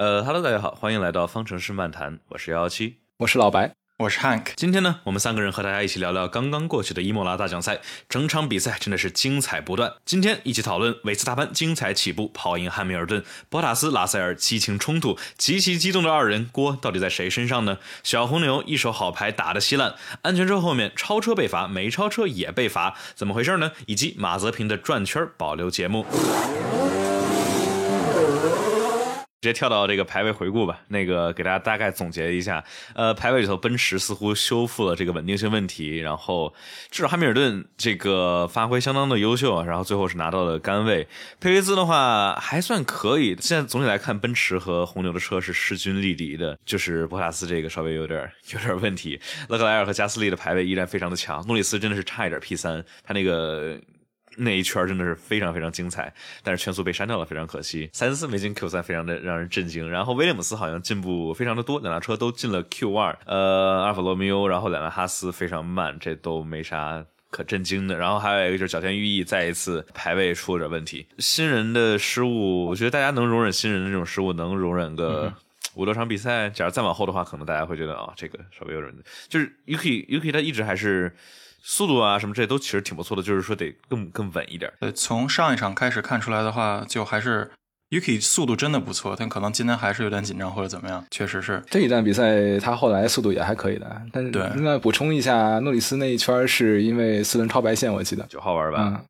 呃哈喽，大家好，欢迎来到方程式漫谈，我是幺幺七，我是老白。我是 Hank，今天呢，我们三个人和大家一起聊聊刚刚过去的伊莫拉大奖赛，整场比赛真的是精彩不断。今天一起讨论维斯塔潘精彩起步跑赢汉密尔顿，博塔斯拉塞尔激情冲突，极其激动的二人锅到底在谁身上呢？小红牛一手好牌打得稀烂，安全车后面超车被罚，没超车也被罚，怎么回事呢？以及马泽平的转圈保留节目。直接跳到这个排位回顾吧。那个给大家大概总结一下，呃，排位里头，奔驰似乎修复了这个稳定性问题，然后至少汉密尔顿这个发挥相当的优秀，然后最后是拿到了杆位。佩雷兹的话还算可以。现在总体来看，奔驰和红牛的车是势均力敌的，就是博塔斯这个稍微有点有点问题。勒克莱尔和加斯利的排位依然非常的强，诺里斯真的是差一点 P 三，他那个。那一圈真的是非常非常精彩，但是圈速被删掉了，非常可惜。三四没进 Q 三，非常的让人震惊。然后威廉姆斯好像进步非常的多，两辆车都进了 Q 二。呃，阿尔法罗密欧，然后两辆哈斯非常慢，这都没啥可震惊的。然后还有一个就是角田裕毅再一次排位出了点问题。新人的失误，我觉得大家能容忍新人的这种失误，能容忍个五六场比赛。假如再往后的话，可能大家会觉得啊，这个稍微有点，就是 UK UK 他一直还是。速度啊，什么这些都其实挺不错的，就是说得更更稳一点。对，从上一场开始看出来的话，就还是 Yuki 速度真的不错，但可能今天还是有点紧张或者怎么样。确实是这一站比赛，他后来速度也还可以的。但是，对，那补充一下，诺里斯那一圈是因为四轮超白线，我记得九号玩吧。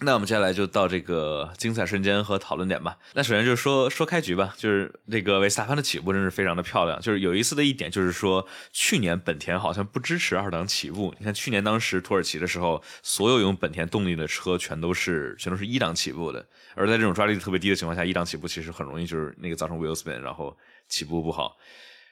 那我们接下来就到这个精彩瞬间和讨论点吧。那首先就是说说开局吧，就是这个维斯塔潘的起步真是非常的漂亮。就是有意思的一点就是说，去年本田好像不支持二档起步。你看去年当时土耳其的时候，所有用本田动力的车全都是全都是一档起步的。而在这种抓力特别低的情况下，一档起步其实很容易就是那个造成 wheel spin，然后起步不好。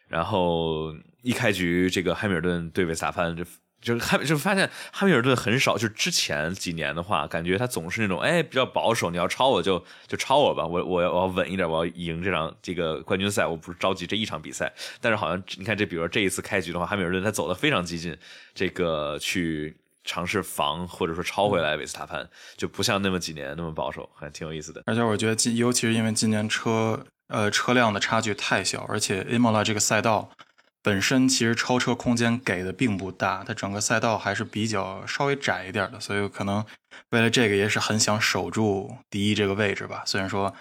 然后一开局这个汉密尔顿对维斯塔潘就。就是汉，就发现汉密尔顿很少。就之前几年的话，感觉他总是那种，哎，比较保守。你要超我就就超我吧，我我要我要稳一点，我要赢这场这个冠军赛。我不是着急这一场比赛。但是好像你看这，比如说这一次开局的话，汉密尔顿他走的非常激进，这个去尝试防或者说超回来维斯塔潘，就不像那么几年那么保守，还挺有意思的。而且我觉得，尤其是因为今年车呃车辆的差距太小，而且 Imola 这个赛道。本身其实超车空间给的并不大，它整个赛道还是比较稍微窄一点的，所以可能为了这个也是很想守住第一这个位置吧。虽然说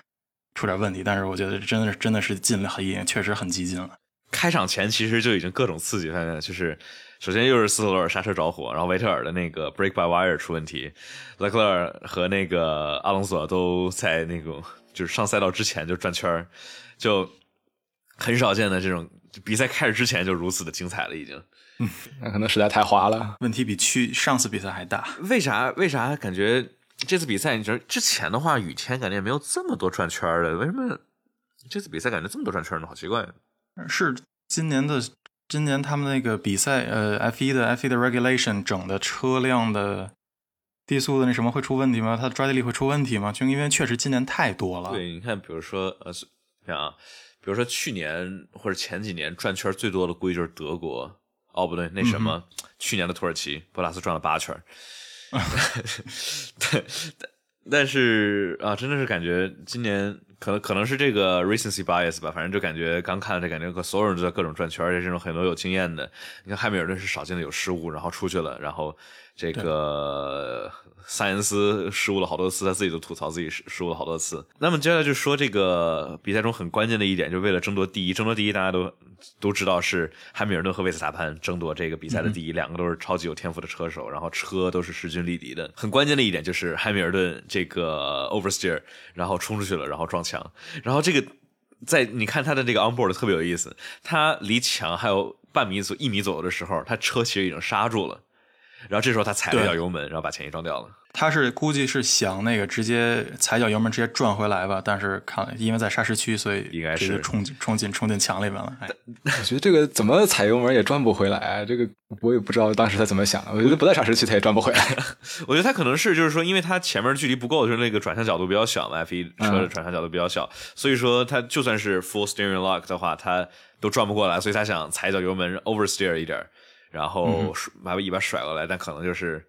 出点问题，但是我觉得真的是真的是进了，很确实很激进了。开场前其实就已经各种刺激，发现就是首先又是斯特罗尔刹车着火，然后维特尔的那个 brake by wire 出问题，勒克莱尔和那个阿隆索都在那种就是上赛道之前就转圈就很少见的这种。比赛开始之前就如此的精彩了，已经。嗯，那可能实在太滑了。问题比去上次比赛还大。为啥？为啥感觉这次比赛？你觉得之前的话，雨天感觉也没有这么多转圈的，为什么这次比赛感觉这么多转圈呢？好奇怪。是今年的今年他们那个比赛，呃，F 一的 F 一的 regulation 整的车辆的低速的那什么会出问题吗？它的抓地力会出问题吗？就因为确实今年太多了。对，你看，比如说，呃，看啊。比如说去年或者前几年转圈最多的估计就是德国哦不对那什么去年的土耳其博拉斯转了八圈，对但但是啊真的是感觉今年可能可能是这个 recency bias 吧，反正就感觉刚看这感觉所有人都在各种转圈，而且这种很多有经验的，你看汉密尔顿是少见的有失误，然后出去了，然后这个。塞恩斯失误了好多次，他自己都吐槽自己失失误了好多次。那么接下来就说这个比赛中很关键的一点，就为了争夺第一，争夺第一，大家都都知道是汉密尔顿和维斯塔潘争夺这个比赛的第一，两个都是超级有天赋的车手，然后车都是势均力敌的。很关键的一点就是汉密尔顿这个 oversteer，然后冲出去了，然后撞墙，然后这个在你看他的这个 onboard 特别有意思，他离墙还有半米左一米左右的时候，他车其实已经刹住了。然后这时候他踩了一脚油门，然后把前翼撞掉了。他是估计是想那个直接踩脚油门直接转回来吧，但是看因为在沙石区，所以应该是冲冲进冲进墙里面了。哎，我觉得这个怎么踩油门也转不回来，这个我也不知道当时他怎么想的。我觉得不在沙石区他也转不回来。我觉得他可能是就是说，因为他前面距离不够，就是那个转向角度比较小嘛，F 一车的转向角度比较小，所以说他就算是 full steering lock 的话，他都转不过来，所以他想踩脚油门 oversteer 一点。然后把尾巴甩过来，但可能就是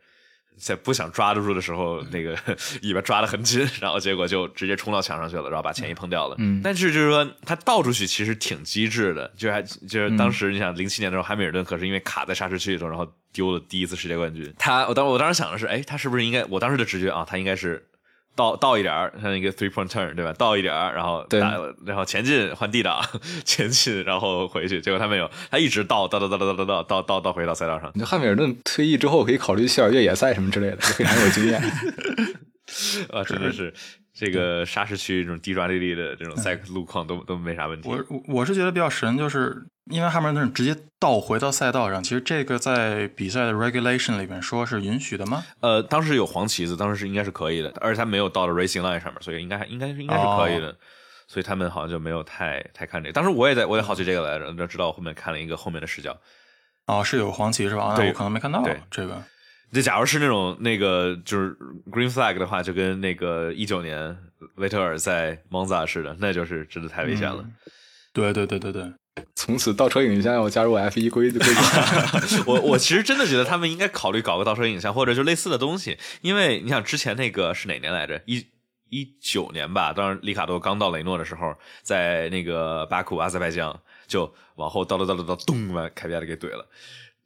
在不想抓得住的时候，那个 尾巴抓得很紧，然后结果就直接冲到墙上去了，然后把前翼碰掉了。嗯但是就是说他倒出去其实挺机智的，就还就是当时你想零七年的时候，汉密尔顿可是因为卡在刹车区里头，然后丢了第一次世界冠军。他我当我当时想的是，哎，他是不是应该？我当时的直觉啊，他应该是。倒倒一点儿，像一个 three point turn，对吧？倒一点儿，然后对打，然后前进换 D 档，前进，然后回去。结果他没有，他一直倒倒倒倒倒倒倒倒倒倒回到赛道上。你汉密尔顿退役之后可以考虑去点越野赛什么之类的，非常有经验。啊，真的是这个沙石区这种低抓地力的这种赛路况都都没啥问题。我我我是觉得比较神，就是因为汉密尔顿直接倒回到赛道上，其实这个在比赛的 regulation 里面说是允许的吗？呃，当时有黄旗子，当时是应该是可以的，而且他没有到了 racing line 上面，所以应该应该应该是可以的。所以他们好像就没有太太看这个。当时我也在我也好奇这个来着，就知道我后面看了一个后面的视角。哦，是有黄旗是吧？对我可能没看到对这个。这假如是那种那个就是 green flag 的话，就跟那个一九年维特尔在蒙扎似的，那就是真的太危险了。对对对对对，从此倒车影像要加入 F 一规规则。我我其实真的觉得他们应该考虑搞个倒车影像，或者就类似的东西，因为你想之前那个是哪年来着？一一九年吧，当时里卡多刚到雷诺的时候，在那个巴库阿塞拜疆就往后倒了倒了倒，咚把凯比亚迪给怼了，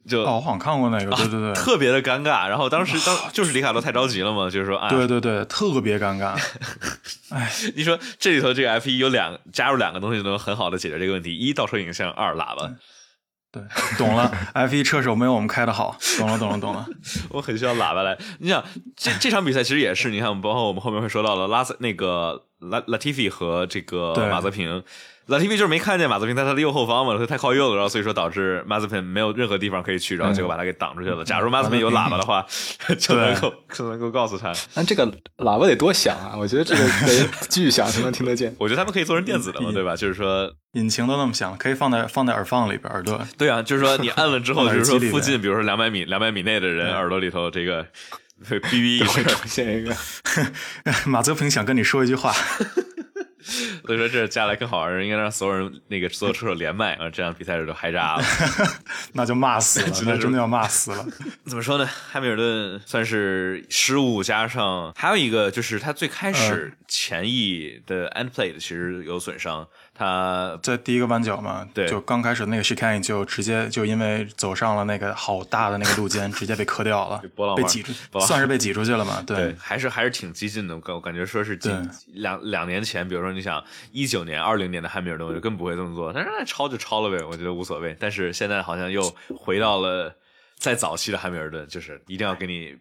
就、哦，我好像看过那个，对对对，特别的尴尬。然后当时当就是里卡多太着急了嘛，就是说啊，对对对，特别尴尬。哎你说这里头这个 F 一有两加入两个东西能很好的解决这个问题：一倒车影像，二喇叭。对，懂了。F 一车手没有我们开的好，懂了懂了懂了。我很需要喇叭来。你想，这这场比赛其实也是，你看，包括我们后面会说到的拉塞那个拉拉蒂菲和这个对马泽平。拉蒂菲就是没看见马泽平在他的右后方嘛，他太靠右了，然后所以说导致马泽平没有任何地方可以去，然后结果把他给挡出去了。假如马泽平有喇叭的话，就能够就能够告诉他。那这个喇叭得多响啊！我觉得这个得巨响才能听得见。我觉得他们可以做成电子的嘛，对吧？就是说，引擎都那么响，可以放在放在耳放里边，耳朵。对啊，就是说你按了之后，放就是说附近，比如说两百米两百米内的人耳朵里头这个会哔哔一声。会出现一个，马泽平想跟你说一句话，所以说这加来更好玩，应该让所有人那个所有车手连麦，啊，这样比赛时就嗨炸了。那就骂死了，真的真的要骂死了。怎么说呢？汉密尔顿算是失误加上，还有一个就是他最开始前翼的 end plate 其实有损伤，他在第一个弯角嘛，对就刚开始那个 Shikane 就直接就因为走上了那个好大的那个路肩，直接被磕掉了被挤出去，算是被挤出去了嘛？对，还是还是挺激进的。我感觉说是近两两年前，比如说你想一九年、二零年的汉密尔顿，我就更不会这么做。但是那抄就抄了呗，我觉得无所谓。但是现在好像又回到了在早期的汉密尔顿，就是一定要给你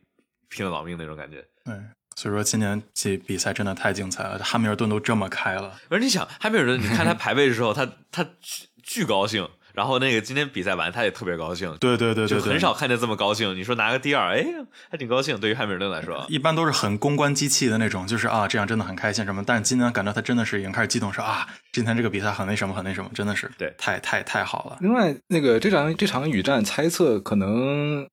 拼了老命那种感觉。对，所以说今年这比赛真的太精彩了，汉密尔顿都这么开了，而你想，汉密尔顿，你看他排位的时候，他 他巨巨高兴，然后那个今天比赛完，他也特别高兴，对对对对对，就很少看见这么高兴。你说拿个第二，哎，还挺高兴。对于汉密尔顿来说，一般都是很公关机器的那种，就是啊，这样真的很开心什么。但是今年感觉他真的是已经开始激动，说啊，今天这个比赛很那什么，很那什么，真的是对太太太好了。另外，那个这场这场雨战猜测可能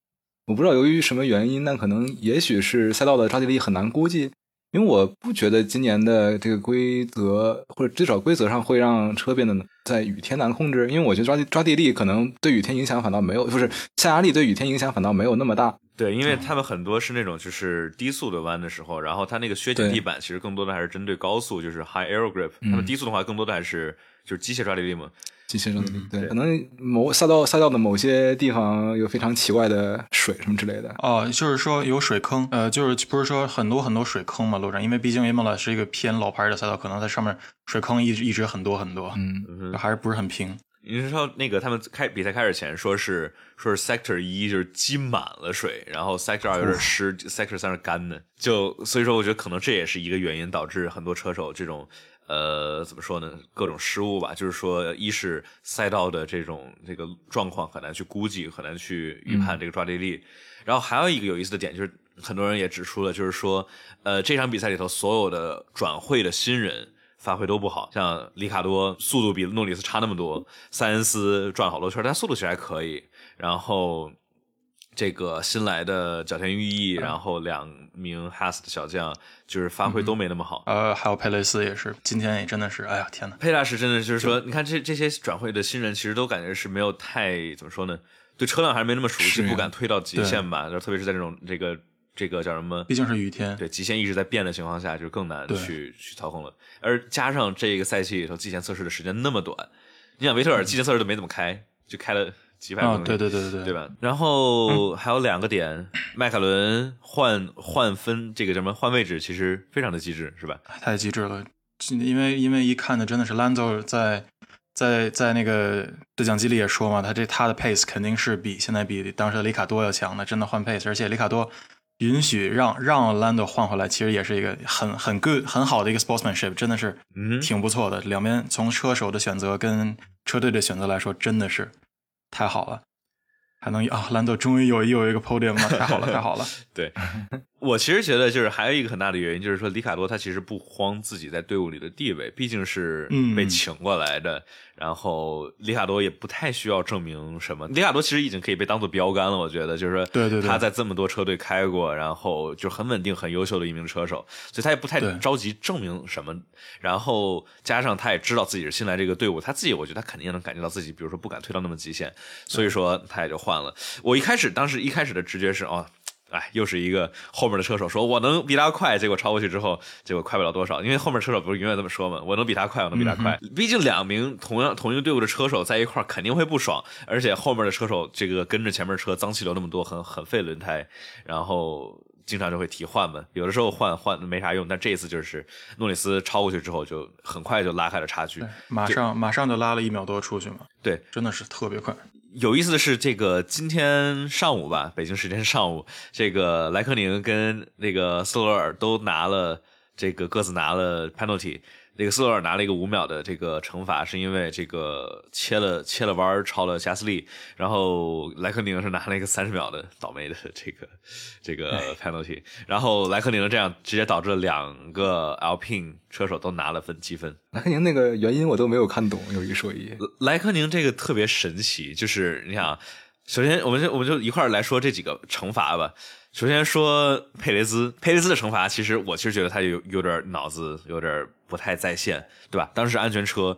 我不知道由于什么原因，但可能也许是赛道的抓地力很难估计，因为我不觉得今年的这个规则或者至少规则上会让车变得在雨天难控制，因为我觉得抓地抓地力可能对雨天影响反倒没有，不是下压力对雨天影响反倒没有那么大。对，因为他们很多是那种就是低速的弯的时候，然后它那个削减地板其实更多的还是针对高速，就是 high aero grip。那么低速的话，更多的还是就是机械抓地力嘛。机械上的力，对，可能某赛道赛道的某些地方有非常奇怪的水什么之类的。哦，就是说有水坑，呃，就是不是说很多很多水坑嘛，路上，因为毕竟 Imola 是一个偏老牌的赛道，可能在上面水坑一直一直很多很多，嗯，还是不是很平。你是说那个他们开比赛开始前说是说是 sector 一就是积满了水，然后 sector 二有点湿，sector 三是干的，就所以说我觉得可能这也是一个原因，导致很多车手这种呃怎么说呢，各种失误吧，就是说一是赛道的这种这个状况很难去估计，很难去预判这个抓地力，然后还有一个有意思的点就是很多人也指出了，就是说呃这场比赛里头所有的转会的新人。发挥都不好，像里卡多速度比诺里斯差那么多，塞恩斯转好多圈，但速度其实还可以。然后这个新来的角田裕毅，然后两名哈斯的小将，就是发挥都没那么好。呃，还有佩雷斯也是，今天也真的是，哎呀天哪！佩大师真的就是说，你看这这些转会的新人，其实都感觉是没有太怎么说呢，对车辆还是没那么熟悉，不敢推到极限吧。就特别是在这种这个这个叫什么？毕竟是雨天，对，极限一直在变的情况下，就更难去去操控了。而加上这个赛季里头季前测试的时间那么短，你想维特尔季前测试都没怎么开，就开了几百公里，对对对对对，对吧？然后还有两个点，迈凯伦换换分这个什么换位置，其实非常的机智，是吧？太机智了，因为因为一看的真的是 Lando 在。在在那个对讲机里也说嘛，他这他的 pace 肯定是比现在比当时的里卡多要强的，真的换 pace，而且里卡多允许让让 Lando 换回来，其实也是一个很很 good 很好的一个 sportsmanship，真的是挺不错的。两边从车手的选择跟车队的选择来说，真的是太好了。还能啊，兰总终于有有一个 podium 了，太好了，太好了。对，我其实觉得就是还有一个很大的原因，就是说里卡多他其实不慌自己在队伍里的地位，毕竟是被请过来的。然后里卡多也不太需要证明什么，里卡多其实已经可以被当做标杆了。我觉得就是说，对对，他在这么多车队开过，然后就很稳定、很优秀的一名车手，所以他也不太着急证明什么。然后加上他也知道自己是新来这个队伍，他自己我觉得他肯定能感觉到自己，比如说不敢推到那么极限，所以说他也就换了。我一开始当时一开始的直觉是哦。哎，又是一个后面的车手说我能比他快，结果超过去之后，结果快不了多少。因为后面车手不是永远这么说嘛，我能比他快，我能比他快。毕竟两名同样同一个队伍的车手在一块儿肯定会不爽，而且后面的车手这个跟着前面车脏气流那么多，很很费轮胎，然后经常就会提换嘛。有的时候换换没啥用，但这一次就是诺里斯超过去之后，就很快就拉开了差距，马上马上就拉了一秒多出去嘛。对，真的是特别快。有意思的是，这个今天上午吧，北京时间上午，这个莱克宁跟那个斯洛尔都拿了这个各自拿了 penalty。那个斯洛尔拿了一个五秒的这个惩罚，是因为这个切了切了弯超了加斯利，然后莱克宁是拿了一个三十秒的倒霉的这个这个 penalty，然后莱克宁这样直接导致了两个 Alpine 车手都拿了分积分。莱克宁那个原因我都没有看懂，有一说一，莱克宁这个特别神奇，就是你想，首先我们就我们就一块儿来说这几个惩罚吧。首先说佩雷兹，佩雷兹的惩罚，其实我其实觉得他有有点脑子有点不太在线，对吧？当时安全车，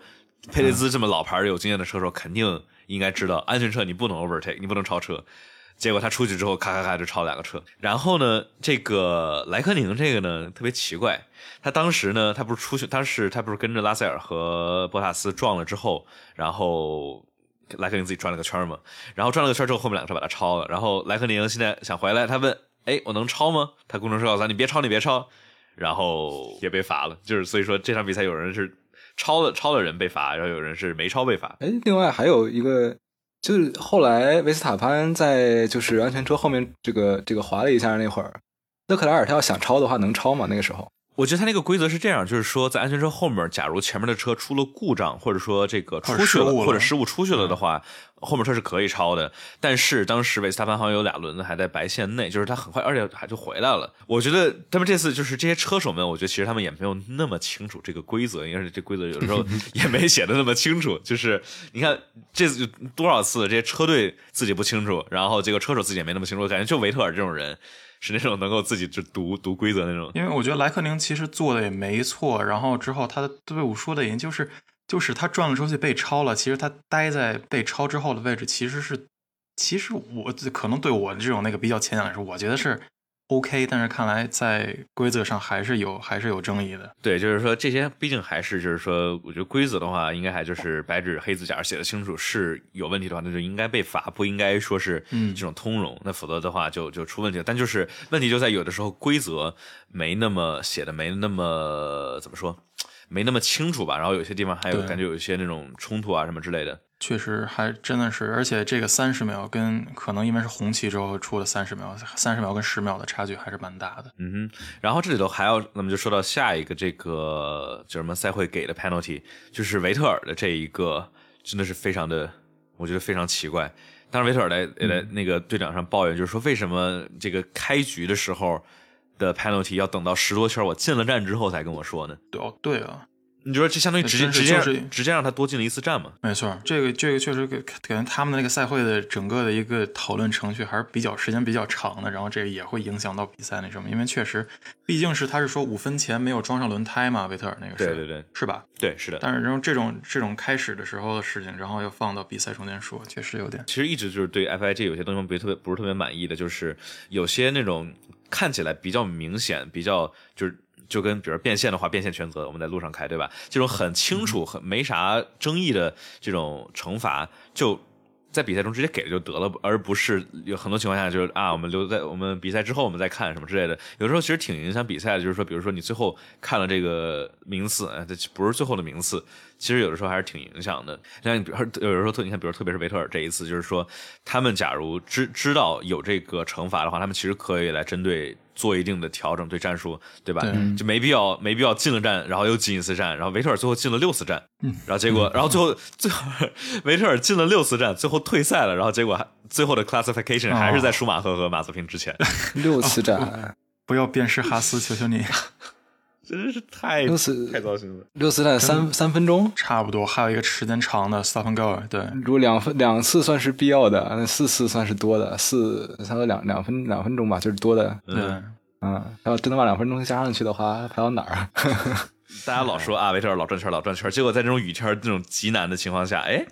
佩雷兹这么老牌有经验的车手，肯定应该知道安全车你不能 overtake，你不能超车。结果他出去之后，咔咔咔就超两个车。然后呢，这个莱克宁这个呢特别奇怪，他当时呢他不是出去，当时他不是跟着拉塞尔和博塔斯撞了之后，然后。莱克宁自己转了个圈嘛，然后转了个圈之后，后面两个车把他超了。然后莱克宁现在想回来，他问：“哎，我能超吗？”他工程师告诉他：“你别超，你别超。”然后也被罚了。就是所以说这场比赛有人是超了超的人被罚，然后有人是没超被罚。哎，另外还有一个，就是后来维斯塔潘在就是安全车后面这个这个滑了一下那会儿，勒克莱尔他要想超的话能超吗？那个时候？我觉得他那个规则是这样，就是说在安全车后面，假如前面的车出了故障，或者说这个出去了，或者失误出去了的话，后面车是可以超的。但是当时维斯塔潘好像有俩轮子还在白线内，就是他很快，而且还就回来了。我觉得他们这次就是这些车手们，我觉得其实他们也没有那么清楚这个规则，应该是这规则有的时候 也没写的那么清楚。就是你看这次多少次这些车队自己不清楚，然后这个车手自己也没那么清楚，感觉就维特尔这种人。是那种能够自己就读读规则那种，因为我觉得莱克宁其实做的也没错，然后之后他的队伍说的也就是就是他转了出去被超了，其实他待在被超之后的位置其实是，其实我可能对我这种那个比较浅显来说，我觉得是。OK，但是看来在规则上还是有还是有争议的。对，就是说这些毕竟还是就是说，我觉得规则的话，应该还就是白纸黑字假如写的清楚是有问题的话，那就应该被罚，不应该说是这种通融。那否则的话就就出问题了。但就是问题就在有的时候规则没那么写的没那么怎么说，没那么清楚吧。然后有些地方还有感觉有一些那种冲突啊什么之类的。确实还真的是，而且这个三十秒跟可能因为是红旗之后出了三十秒，三十秒跟十秒的差距还是蛮大的。嗯哼，然后这里头还要，那么就说到下一个这个叫什么赛会给的 penalty，就是维特尔的这一个真的是非常的，我觉得非常奇怪。当时维特尔来来那个队长上抱怨，就是说为什么这个开局的时候的 penalty 要等到十多圈我进了站之后才跟我说呢？对哦，对啊。你就说这相当于直接直接直接让他多进了一次站嘛？没错，这个这个确实感感觉他们的那个赛会的整个的一个讨论程序还是比较时间比较长的，然后这个也会影响到比赛那什么，因为确实毕竟是他是说五分前没有装上轮胎嘛，维特尔那个是，对对对，是吧？对，是的。但是然后这种这种开始的时候的事情，然后又放到比赛中间说，确实有点。其实一直就是对 FIG 有些东西不是特别不是特别满意的，就是有些那种。看起来比较明显，比较就是就跟比如变现的话，变现全责我们在路上开，对吧？这种很清楚、很没啥争议的这种惩罚，就在比赛中直接给了就得了，而不是有很多情况下就是啊，我们留在我们比赛之后我们再看什么之类的。有时候其实挺影响比赛的，就是说，比如说你最后看了这个名次，哎，这不是最后的名次，其实有的时候还是挺影响的。像你比如说有的时候特你看，比如特别是维特尔这一次，就是说他们假如知知道有这个惩罚的话，他们其实可以来针对。做一定的调整，对战术，对吧？就没必要，没必要进了战，然后又进一次战，然后维特尔最后进了六次战，然后结果，然后最后最后维特尔进了六次战，最后退赛了，然后结果还最后的 classification 还是在舒马赫和马泽平之前，六次战，不要鞭尸哈斯，求求你，真是太六次太糟心了，六次战三三分钟差不多，还有一个时间长的 stop and go，对，如果两分两次算是必要的，那四次算是多的，四差不多两两分两分钟吧，就是多的，对。嗯，要真的把两分钟加上去的话，排到哪儿？大家老说啊，维特尔老转圈，老转圈，结果在这种雨天这种极难的情况下，哎，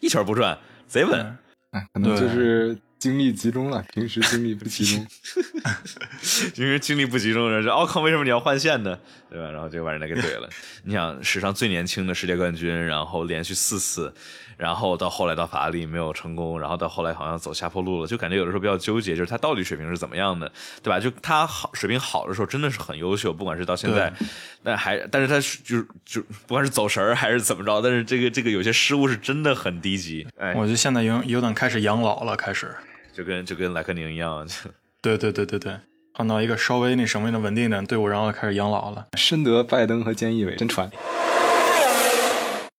一圈不转，贼稳。哎，可能就是精力集中了，平时精力不集中。平时精力不集中，这奥康为什么你要换线呢？对吧？然后就把人家给怼了。你想，史上最年轻的世界冠军，然后连续四次。然后到后来到法拉利没有成功，然后到后来好像走下坡路了，就感觉有的时候比较纠结，就是他到底水平是怎么样的，对吧？就他好水平好的时候真的是很优秀，不管是到现在，但还但是他就就不管是走神儿还是怎么着，但是这个这个有些失误是真的很低级。哎，我觉得现在有有点开始养老了，开始就跟就跟莱克宁一样，对对对对对，换到一个稍微那什么的稳定点队伍，然后开始养老了。深得拜登和菅义伟真传。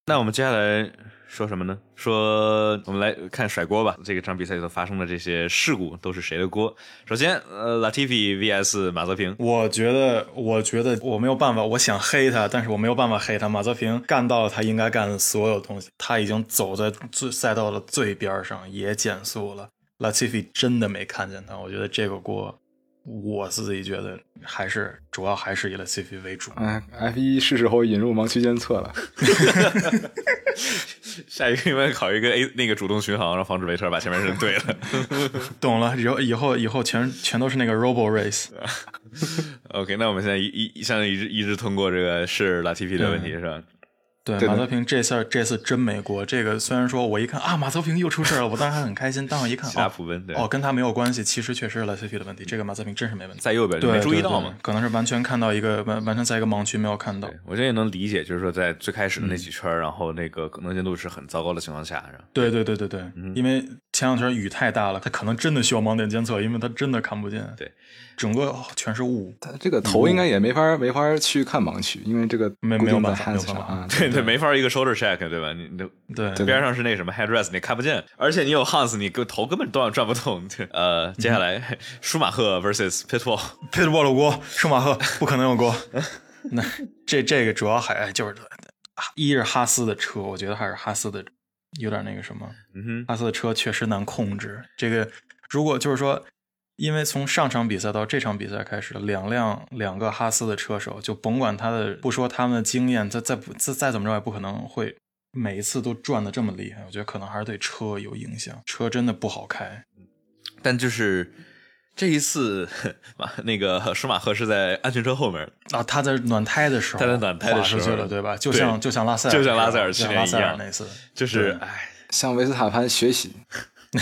那我们接下来。说什么呢？说我们来看甩锅吧。这个场比赛里头发生的这些事故都是谁的锅？首先，呃，Latifi vs 马泽平。我觉得，我觉得我没有办法，我想黑他，但是我没有办法黑他。马泽平干到了他应该干的所有东西，他已经走在最赛道的最边上，也减速了。Latifi 真的没看见他，我觉得这个锅。我自己觉得还是主要还是以 Latifi 为主。哎，F 一是时候引入盲区监测了。下一个应该考一个 A 那个主动巡航，让防止维特把前面人对了。懂了，以后以后以后全全都是那个 Robo Race。OK，那我们现在一一现在一直一直通过这个是 Latifi 的问题是吧？对马泽平这次这次真没过。这个虽然说我一看啊，马泽平又出事了，我当时还很开心。但我一看，哦，跟他没有关系，其实确实是 Latifi 的问题。这个马泽平真是没问题，在右边没注意到嘛？可能是完全看到一个完完全在一个盲区没有看到。我这也能理解，就是说在最开始的那几圈，然后那个可能见度是很糟糕的情况下，是吧？对对对对对，因为前两圈雨太大了，他可能真的需要盲点监测，因为他真的看不见。对。整个全是雾，他这个头应该也没法没法去看盲区，因为这个没没有办法，对对，没法一个 shoulder check，对吧？你对边上是那什么 headrest，你看不见，而且你有 Hans，你个头根本转转不动。呃，接下来 舒马赫 versus pitbull，pitbull 的锅，舒马赫不可能有锅。那这这个主要还就是一是哈斯的车，我觉得还是哈斯的有点那个什么，嗯哈斯的车确实难控制。这个如果就是说。因为从上场比赛到这场比赛开始，两辆两个哈斯的车手，就甭管他的不说他们的经验，再再不再再怎么着也不可能会每一次都转的这么厉害。我觉得可能还是对车有影响，车真的不好开。但就是这一次，那个舒马赫是在安全车后面啊，他在暖胎的时候，他在暖胎的时候，对吧？就像就像拉塞尔，就像拉塞尔去年一样那次，就是哎，向维斯塔潘学习。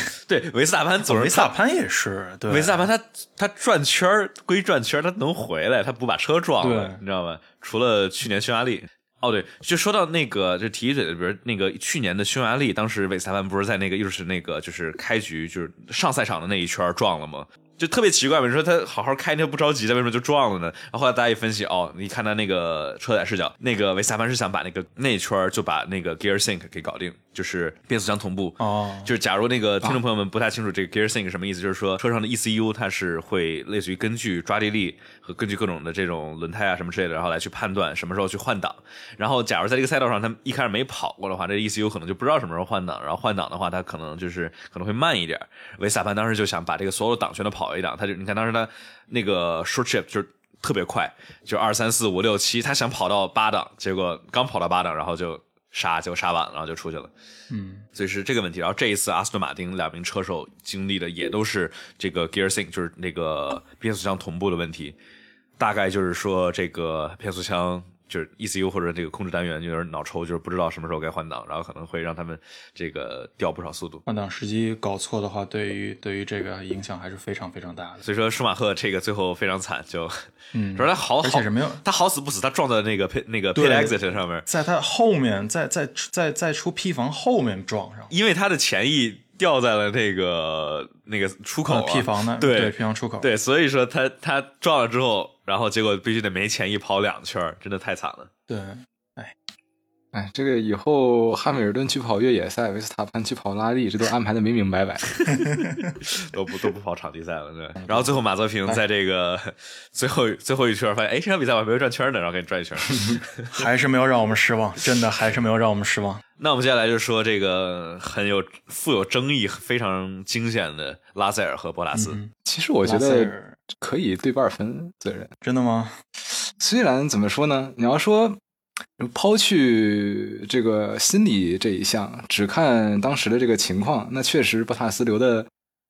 对，维斯塔潘总是维斯塔潘也是，对，维斯塔潘他他转圈归转圈他能回来，他不把车撞了，你知道吗？除了去年匈牙利，哦对，就说到那个就提一嘴的，比如那个去年的匈牙利，当时维斯塔潘不是在那个又是那个就是开局就是上赛场的那一圈撞了吗？就特别奇怪嘛，你说他好好开，他不着急，他为什么就撞了呢？然后后来大家一分析，哦，你看他那个车载视角，那个维斯塔潘是想把那个那圈就把那个 gear sync 给搞定，就是变速箱同步。哦，就是假如那个听众朋友们不太清楚这个 gear sync 什么意思，就是说车上的 ECU 它是会类似于根据抓地力和根据各种的这种轮胎啊什么之类的，然后来去判断什么时候去换挡。然后假如在这个赛道上他一开始没跑过的话，这 ECU 可能就不知道什么时候换挡，然后换挡的话，他可能就是可能会慢一点。维斯塔潘当时就想把这个所有档全都跑一档，他就你看当。时他那个 short chip 就特别快，就二三四五六七，他想跑到八档，结果刚跑到八档，然后就杀，结果杀晚了，然后就出去了。嗯，所以是这个问题。然后这一次，阿斯顿马丁两名车手经历的也都是这个 gear sync，就是那个变速箱同步的问题。大概就是说，这个变速箱就是 ECU 或者这个控制单元有点脑抽，就是不知道什么时候该换挡，然后可能会让他们这个掉不少速度。换挡时机搞错的话，对于对于这个影响还是非常非常大的。所以说，舒马赫这个最后非常惨，就嗯 主要他好好而且是没有他好死不死，他撞在那个 pit 那个 pit exit 上面，在他后面，在在在在出 P 房后面撞上，因为他的前翼掉在了那个那个出口、啊。对对 P 房出口，对，所以说他他撞了之后，然后结果必须得没钱一跑两圈，真的太惨了。对，哎，这个以后汉密尔顿去跑越野赛，维斯塔潘去跑拉力，这都安排的明明白白。都不都不跑场地赛了，对。然后最后马泽平在这个最后最后一圈发现，哎，这场比赛我还没有转圈呢，然后给你转一圈。还是没有让我们失望，真的还是没有让我们失望。那我们接下来就说这个很有富有争议、非常惊险的拉塞尔和博拉斯。嗯其实我觉得可以对半分责任。真的吗？虽然怎么说呢，你要说抛去这个心理这一项，只看当时的这个情况，那确实博塔斯留的，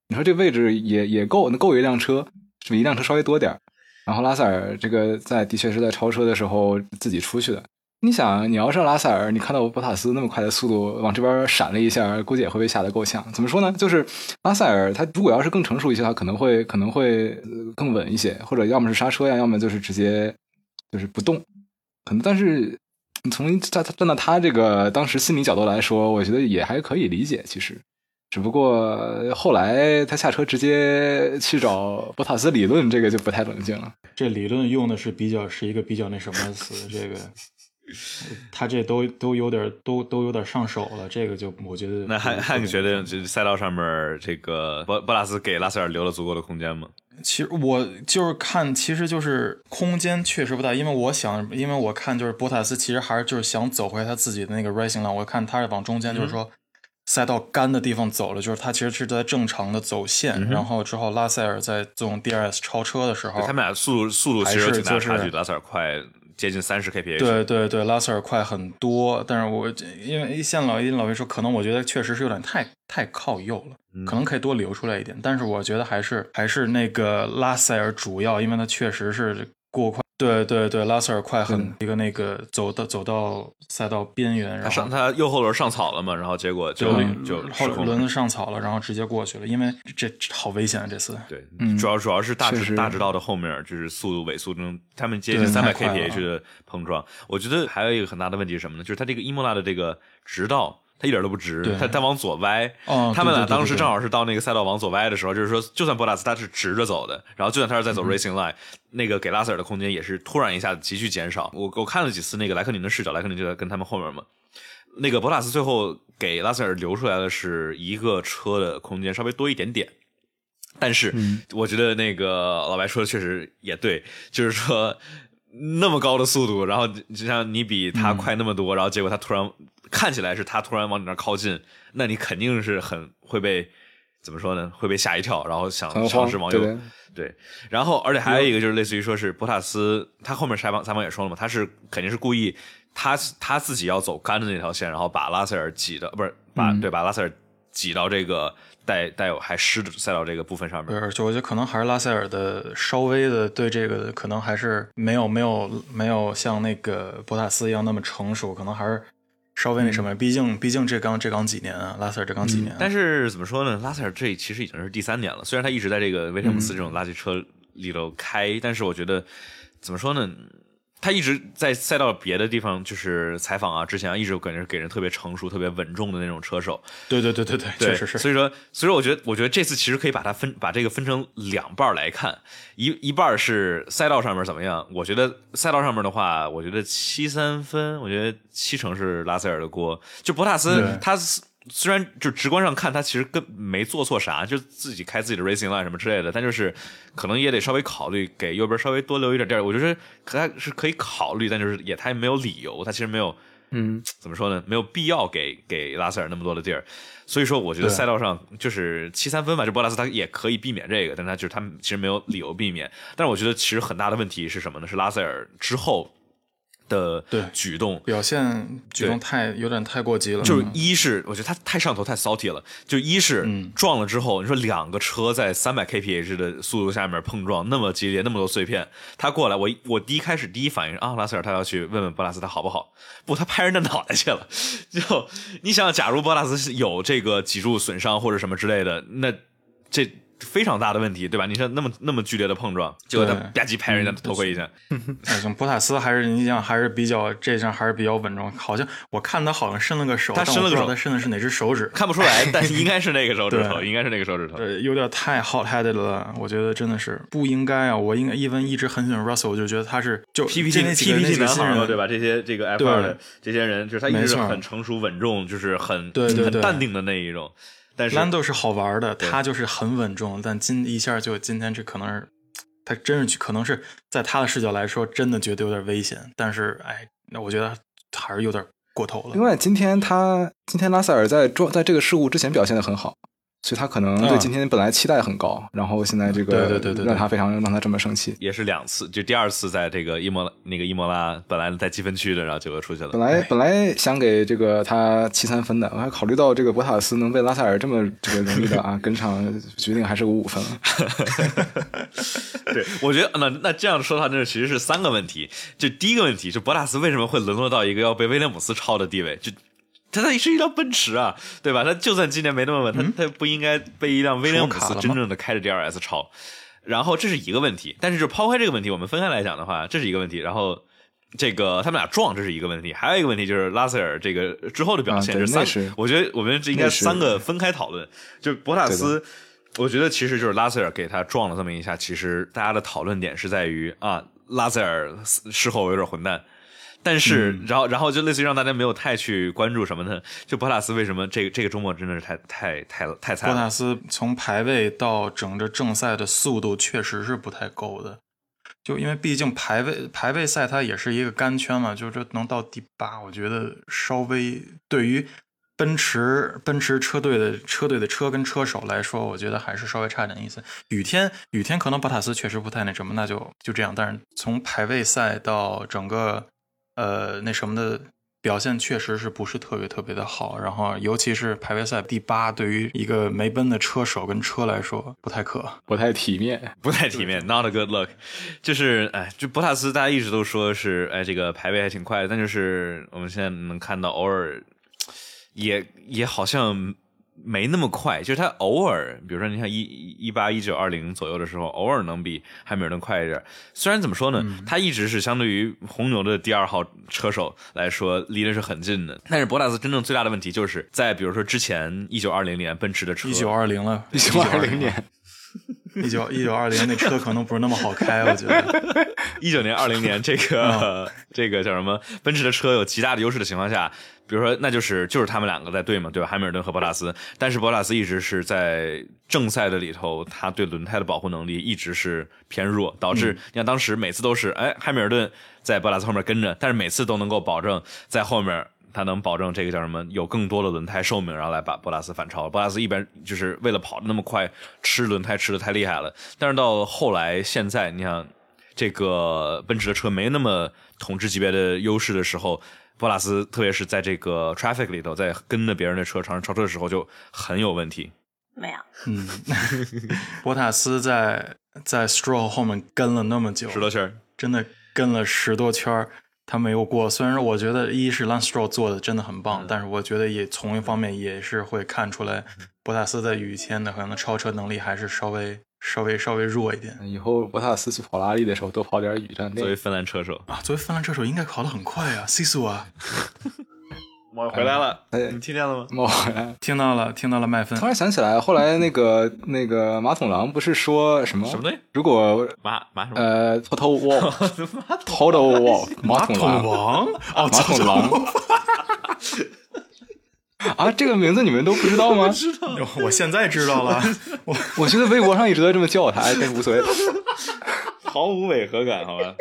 你说这位置也也够，那够一辆车，是比一辆车稍微多点然后拉塞尔这个在的确是在超车的时候自己出去的。你想，你要是拉塞尔，你看到博塔斯那么快的速度往这边闪了一下，估计也会被吓得够呛。怎么说呢？就是拉塞尔他如果要是更成熟一些，他可能会可能会更稳一些，或者要么是刹车呀，要么就是直接就是不动。可能，但是你从站站到他这个当时心理角度来说，我觉得也还可以理解。其实，只不过后来他下车直接去找博塔斯理论，这个就不太冷静了。这理论用的是比较是一个比较那什么的词，这个他这都都有点都都有点上手了，这个就我觉得那汉汉，你觉得这赛道上面这个博博拉斯给拉塞尔留了足够的空间吗？其实我就是看，其实就是空间确实不大，因为我想，因为我看就是博塔斯其实还是就是想走回他自己的那个 racing line，我看他是往中间，就是说赛道干的地方走了，就是他其实是在正常的走线，然后之后拉塞尔在这种 DRS 超车的时候，他们俩速度速度其实有还是挺大差距，就是拉塞尔快接近三十 kph。对对对，拉塞尔快很多，但是我因为像老一老魏说，可能我觉得确实是有点太太靠右了，嗯可能可以多留出来一点，但是我觉得还是还是那个拉塞尔主要，因为他确实是过快。对对对，拉塞尔快很、嗯一个那个走到走到赛道边缘，然后他上他右后轮上草了嘛，然后结果就就就后轮子上草了，然后直接过去了，因为这这好危险啊！这次对，嗯主要主要是大直大直道的后面就是速度尾速中，他们接近对三百 kph 的碰撞。我觉得还有一个很大的问题是什么呢？就是他这个伊莫拉的这个直道。他一点都不直对，他他往左歪。哦他们俩当时正好是到那个赛道往左歪的时候，就是说，就算博塔斯他是直着走的，然后就算他是在嗯走 racing line，、那个给拉塞尔的空间也是突然一下子急剧减少。我我看了几次那个莱克宁的视角，莱克宁就在跟他们后面嘛。那个博塔斯最后给拉塞尔留出来的是一个车的空间稍微多一点点，但是我觉得那个老白说的确实也对，就是说那么高的速度，然后就像你比他快那么多，然后结果他突然看起来是他突然往你那儿靠近，那你肯定是很会被怎么说呢？会被吓一跳，然后想尝试往右对对，然后而且还有一个就是类似于说是博塔斯，他后面采访采访也说了嘛，他是肯定是故意他他自己要走干的那条线，然后把拉塞尔挤的不是把、嗯对把拉塞尔挤到这个带带有还湿的赛道这个部分上面对，。就我觉得可能还是拉塞尔的稍微的对这个可能还是没有没有没有像那个博塔斯一样那么成熟，可能还是稍微那什么。毕竟毕竟这刚这刚几年啊，拉塞尔这刚几年啊、但是怎么说呢？拉塞尔这其实已经是第三年了，虽然他一直在这个威廉姆斯这种垃圾车里头开，但是我觉得怎么说呢？他一直在赛道别的地方，就是采访啊，之前啊，一直感觉是给人特别成熟、特别稳重的那种车手。对对对对对，确实是。所以说，所以说，我觉得，我觉得这次其实可以把它分，把这个分成两半来看，一一半是赛道上面怎么样。我觉得赛道上面的话，我觉得七三分，我觉得七成是拉塞尔的锅。就博塔斯对，他虽然就直观上看他其实跟没做错啥，就自己开自己的 racing line 什么之类的，但就是可能也得稍微考虑给右边稍微多留一点地儿。我觉得可他是可以考虑，但就是也他也没有理由，他其实没有。嗯，怎么说呢？没有必要给给拉塞尔那么多的地儿，所以说我觉得赛道上就是七三分吧，就博拉斯他也可以避免这个，但他就是他其实没有理由避免。但是我觉得其实很大的问题是什么呢？是拉塞尔之后的对举动，表现举动太有点太过激了，就是嗯一是我觉得他太上头太 salty 了，就一是嗯撞了之后，你说两个车在三百 kph 的速度下面碰撞，那么激烈，那么多碎片，他过来，我我第一开始第一反应是啊，拉塞尔他要去问问博拉斯他好不好，不，他拍人的脑袋去了。就你想想，假如博拉斯是有这个脊柱损伤或者什么之类的，那这。非常大的问题，对吧？你像那么那么剧烈的碰撞，结果他对吧唧拍人家头盔一下，哎，像博塔斯还是你想还是比较这项还是比较稳重，好像我看他好像伸了个手，他伸了个手他伸的是哪只手指，看不出来，但是应该是那个手指头，对应该是那个手指头。对，有点太 hot headed 了，我觉得真的是不应该啊！我应该一文一直很喜欢 Russell，我就觉得他是就 PPT PPT 男孩嘛，对吧？这些这个 F 对二的这些人，就是他一直很成熟稳重，就是很很淡定的那一种。但是 Lando 是好玩的，他就是很稳重，但今一下就今天这可能是，他真是去可能是在他的视角来说，真的觉得有点危险。但是哎，那我觉得还是有点过头了。另外，今天他今天拉塞尔在撞在这个事故之前表现的很好，所以他可能对嗯今天本来期待很高，然后现在这个对对对对对让他非常让他这么生气。也是两次，就第二次在这个伊莫那个伊莫拉本来在积分区的，然后结果出去了本。来本来想给这个他七三分的，我还考虑到这个博塔斯能被拉塞尔这么这个容易的啊 跟上，决定还是五五分了。对，我觉得那那这样说的话，那其实是三个问题。就第一个问题，就博塔斯为什么会沦落到一个要被威廉姆斯超的地位？就他他是一辆奔驰啊，对吧？他就算今年没那么稳，他他不应该被一辆威廉姆斯真正的开着 DRS 超。然后这是一个问题，但是就抛开这个问题，我们分开来讲的话，这是一个问题。然后这个他们俩撞，这是一个问题，还有一个问题就是拉塞尔这个之后的表现，啊这三那是我觉得我们这应该三个分开讨论。就博塔斯，我觉得其实就是拉塞尔给他撞了这么一下，其实大家的讨论点是在于啊，拉塞尔事后有点混蛋。但是，嗯然后，然后就类似于让大家没有太去关注什么呢？就博塔斯为什么这个这个周末真的是太太太太惨了？博塔斯从排位到整个正赛的速度确实是不太够的，就因为毕竟排位排位赛它也是一个干圈嘛，就是这能到第八，我觉得稍微对于奔驰奔驰车队的车队的车跟车手来说，我觉得还是稍微差点意思。雨天雨天可能博塔斯确实不太那什么，那就就这样。但是从排位赛到整个呃那什么的表现确实是不是特别特别的好，然后尤其是排位赛第八，对于一个没奔的车手跟车来说不太可。不太体面。不太体面，not a good look。就是哎，就博塔斯，大家一直都说是哎，这个排位还挺快的，但就是我们现在能看到，偶尔也也好像没那么快。就是他偶尔，比如说你看一一八一九二零左右的时候，偶尔能比汉密尔顿快一点。虽然怎么说呢，他一直是相对于红牛的第二号车手来说离的是很近的，但是博塔斯真正最大的问题就是在比如说之前一九二零年奔驰的车，一九二零了，一九二零年，一九一九二零那车可能不是那么好开，我觉得。一九年、二零年这个、这个叫什么？奔驰的车有极大的优势的情况下，比如说那就是就是他们两个在对嘛，对吧？汉密尔顿和博塔斯，但是博塔斯一直是在正赛的里头，他对轮胎的保护能力一直是偏弱，导致你看当时每次都是哎汉密尔顿在博塔斯后面跟着，但是每次都能够保证在后面。他能保证这个叫什么？有更多的轮胎寿命，然后来把博拉斯反超。博拉斯一般就是为了跑得那么快，吃轮胎吃的太厉害了。但是到后来，现在你想，这个奔驰的车没那么统治级别的优势的时候，博拉斯特别是在这个 traffic 里头，在跟着别人的车尝试超车的时候就很有问题。没有，嗯，博塔斯在在 Stroll 后面跟了那么久，十多圈，真的跟了十多圈儿，他没有过。虽然我觉得一是 Lance Stroll 做的真的很棒，但是我觉得也从一方面也是会看出来，博塔斯在雨天的可能超车能力还是稍微稍微稍微弱一点以后博塔斯去跑拉力的时候多跑点雨战作为。芬兰车手，啊。作为芬兰车手，应该跑得很快啊，C 速啊！我回来了，哎你听见了吗？我回来。听到了，听到了，麦芬突然想起来，后来那个那个马桶狼不是说什么什么东西？如果马马什么？呃 total wall total wall 马桶狼王 哦，马桶狼 啊，这个名字你们都不知道吗？知道。我现在知道了，我我觉得微博上一直在这么叫他，哎无所谓。毫无违和感，好吧？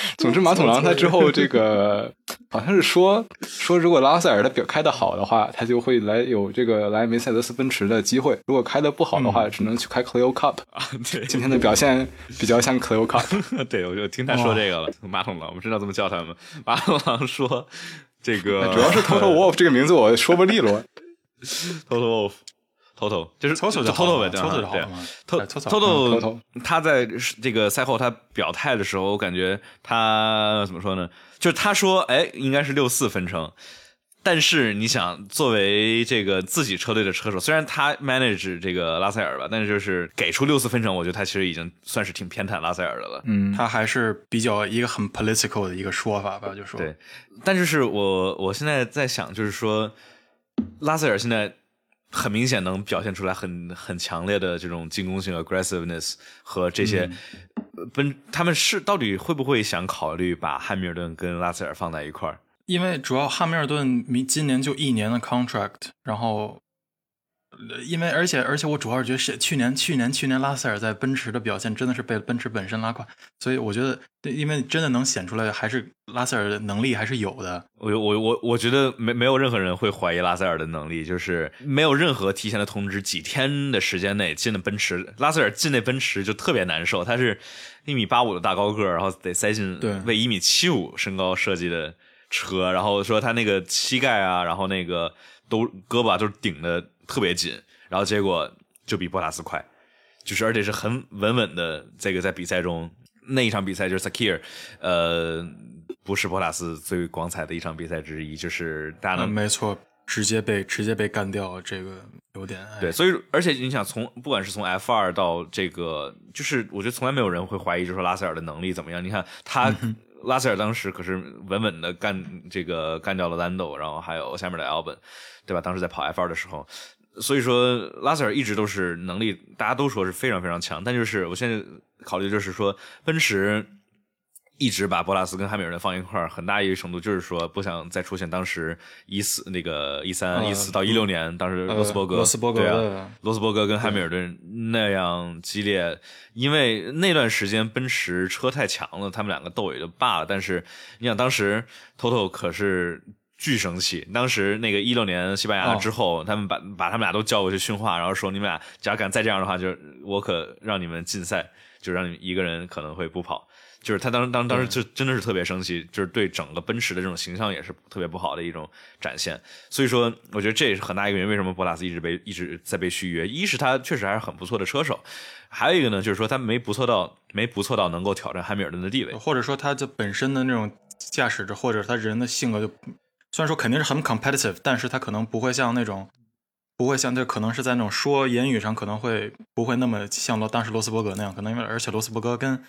总之，马桶狼他之后这个 好像是说说，如果拉塞尔他表开的好的话，他就会来有这个来梅赛德斯奔驰的机会；如果开的不好的话，只能去开 Clio Cup。啊，对，今天的表现比较像 Clio Cup。对，我就听他说这个了。马桶狼，我们知道怎么叫他们。马桶狼说，这个主要是 Total Wolf 这个名字我说不利落。Total Wolf。Toto 就是 Toto 就 Toto 呗，对，Toto 就好对了嘛。Toto Toto 他在这个赛后他表态的时候，我感觉他怎么说呢？就是他说，哎，应该是六四分成。但是你想，作为这个自己车队的车手，虽然他 manage 这个拉塞尔吧，但是就是给出六四分成，我觉得他其实已经算是挺偏袒拉塞尔的了。嗯，他还是比较一个很 political 的一个说法吧，就说对，但就是我我现在在想，就是说拉塞尔现在很明显能表现出来很很强烈的这种进攻性 aggressiveness 和这些呃奔、他们是到底会不会想考虑把汉密尔顿跟拉塞尔放在一块儿？因为主要汉密尔顿明今年就一年的 contract，然后。呃因为而且而且我主要是觉得是去年去年去年拉塞尔在奔驰的表现真的是被奔驰本身拉垮，所以我觉得对因为真的能显出来还是拉塞尔的能力还是有的。我我我我觉得没没有任何人会怀疑拉塞尔的能力，就是没有任何提前的通知，几天的时间内进了奔驰，拉塞尔进那奔驰就特别难受。他是一米八五的大高个儿，然后得塞进对为一米七五身高设计的车，然后说他那个膝盖啊，然后那个都胳膊啊都是顶的特别紧，然后结果就比博塔斯快，就是而且是很稳稳的这个在比赛中那一场比赛就是 Sakir，呃，不是博塔斯最光彩的一场比赛之一，就是大家嗯，能、没错，直接被直接被干掉，这个有点哎对，所以而且你想从不管是从 F 二到这个，就是我觉得从来没有人会怀疑，就是说拉塞尔的能力怎么样。你看他、拉塞尔当时可是稳稳的干这个干掉了兰斗，然后还有下面的 Albon，对吧？当时在跑 F 二的时候，所以说拉塞尔一直都是能力，大家都说是非常非常强。但就是我现在考虑就是说，奔驰一直把博拉斯跟汉密尔顿放一块儿，很大一个程度就是说不想再出现当时一四那个一三一四到一六年，当时罗斯伯格、罗斯伯格对啊，罗斯伯格跟汉密尔顿那样激烈，因为那段时间奔驰车太强了，他们两个斗也就罢了。但是你想，当时 Toto 可是巨生气，当时那个一六年西班牙哦之后，他们把把他们俩都叫过去训话，然后说你们俩假如敢再这样的话，就是我可让你们禁赛，就让你们一个人可能会不跑。就是他当当当时就真的是特别生气，就是对整个奔驰的这种形象也是特别不好的一种展现。所以说，我觉得这也是很大一个原因，为什么博拉斯一直被一直在被续约。一是他确实还是很不错的车手，还有一个呢，就是说他没不错到没不错到能够挑战汉密尔顿的地位。或者说他这本身的那种驾驶者，或者他人的性格就，虽然说肯定是很 competitive，但是他可能不会像那种，不会像这可能是在那种说言语上可能会不会那么像罗当时罗斯伯格那样，可能因为而且罗斯伯格跟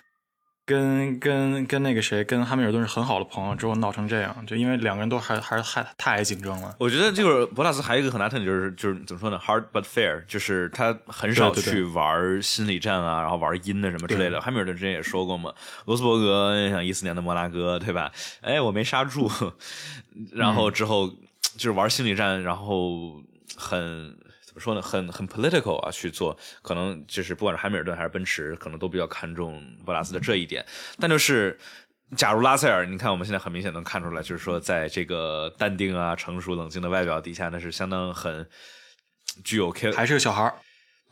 跟跟跟那个谁跟汉密尔顿是很好的朋友，之后闹成这样，就因为两个人都还还是太太爱竞争了。我觉得这个博纳斯还有一个很大特点，就是就是怎么说呢，hard but fair，就是他很少去玩心理战啊，然后玩阴的什么之类的。汉密尔顿之前也说过嘛，罗斯伯格像一四年的摩纳哥，对吧？哎，我没刹住，然后之后就是玩心理战，然后很。怎么说呢？很很 political 啊，去做，可能就是不管是汉密尔顿还是奔驰，可能都比较看重博拉斯的这一点。但就是，假如拉塞尔，你看我们现在很明显能看出来，就是说在这个淡定啊、成熟冷静的外表底下，那是相当很具有 K，还是个小孩儿，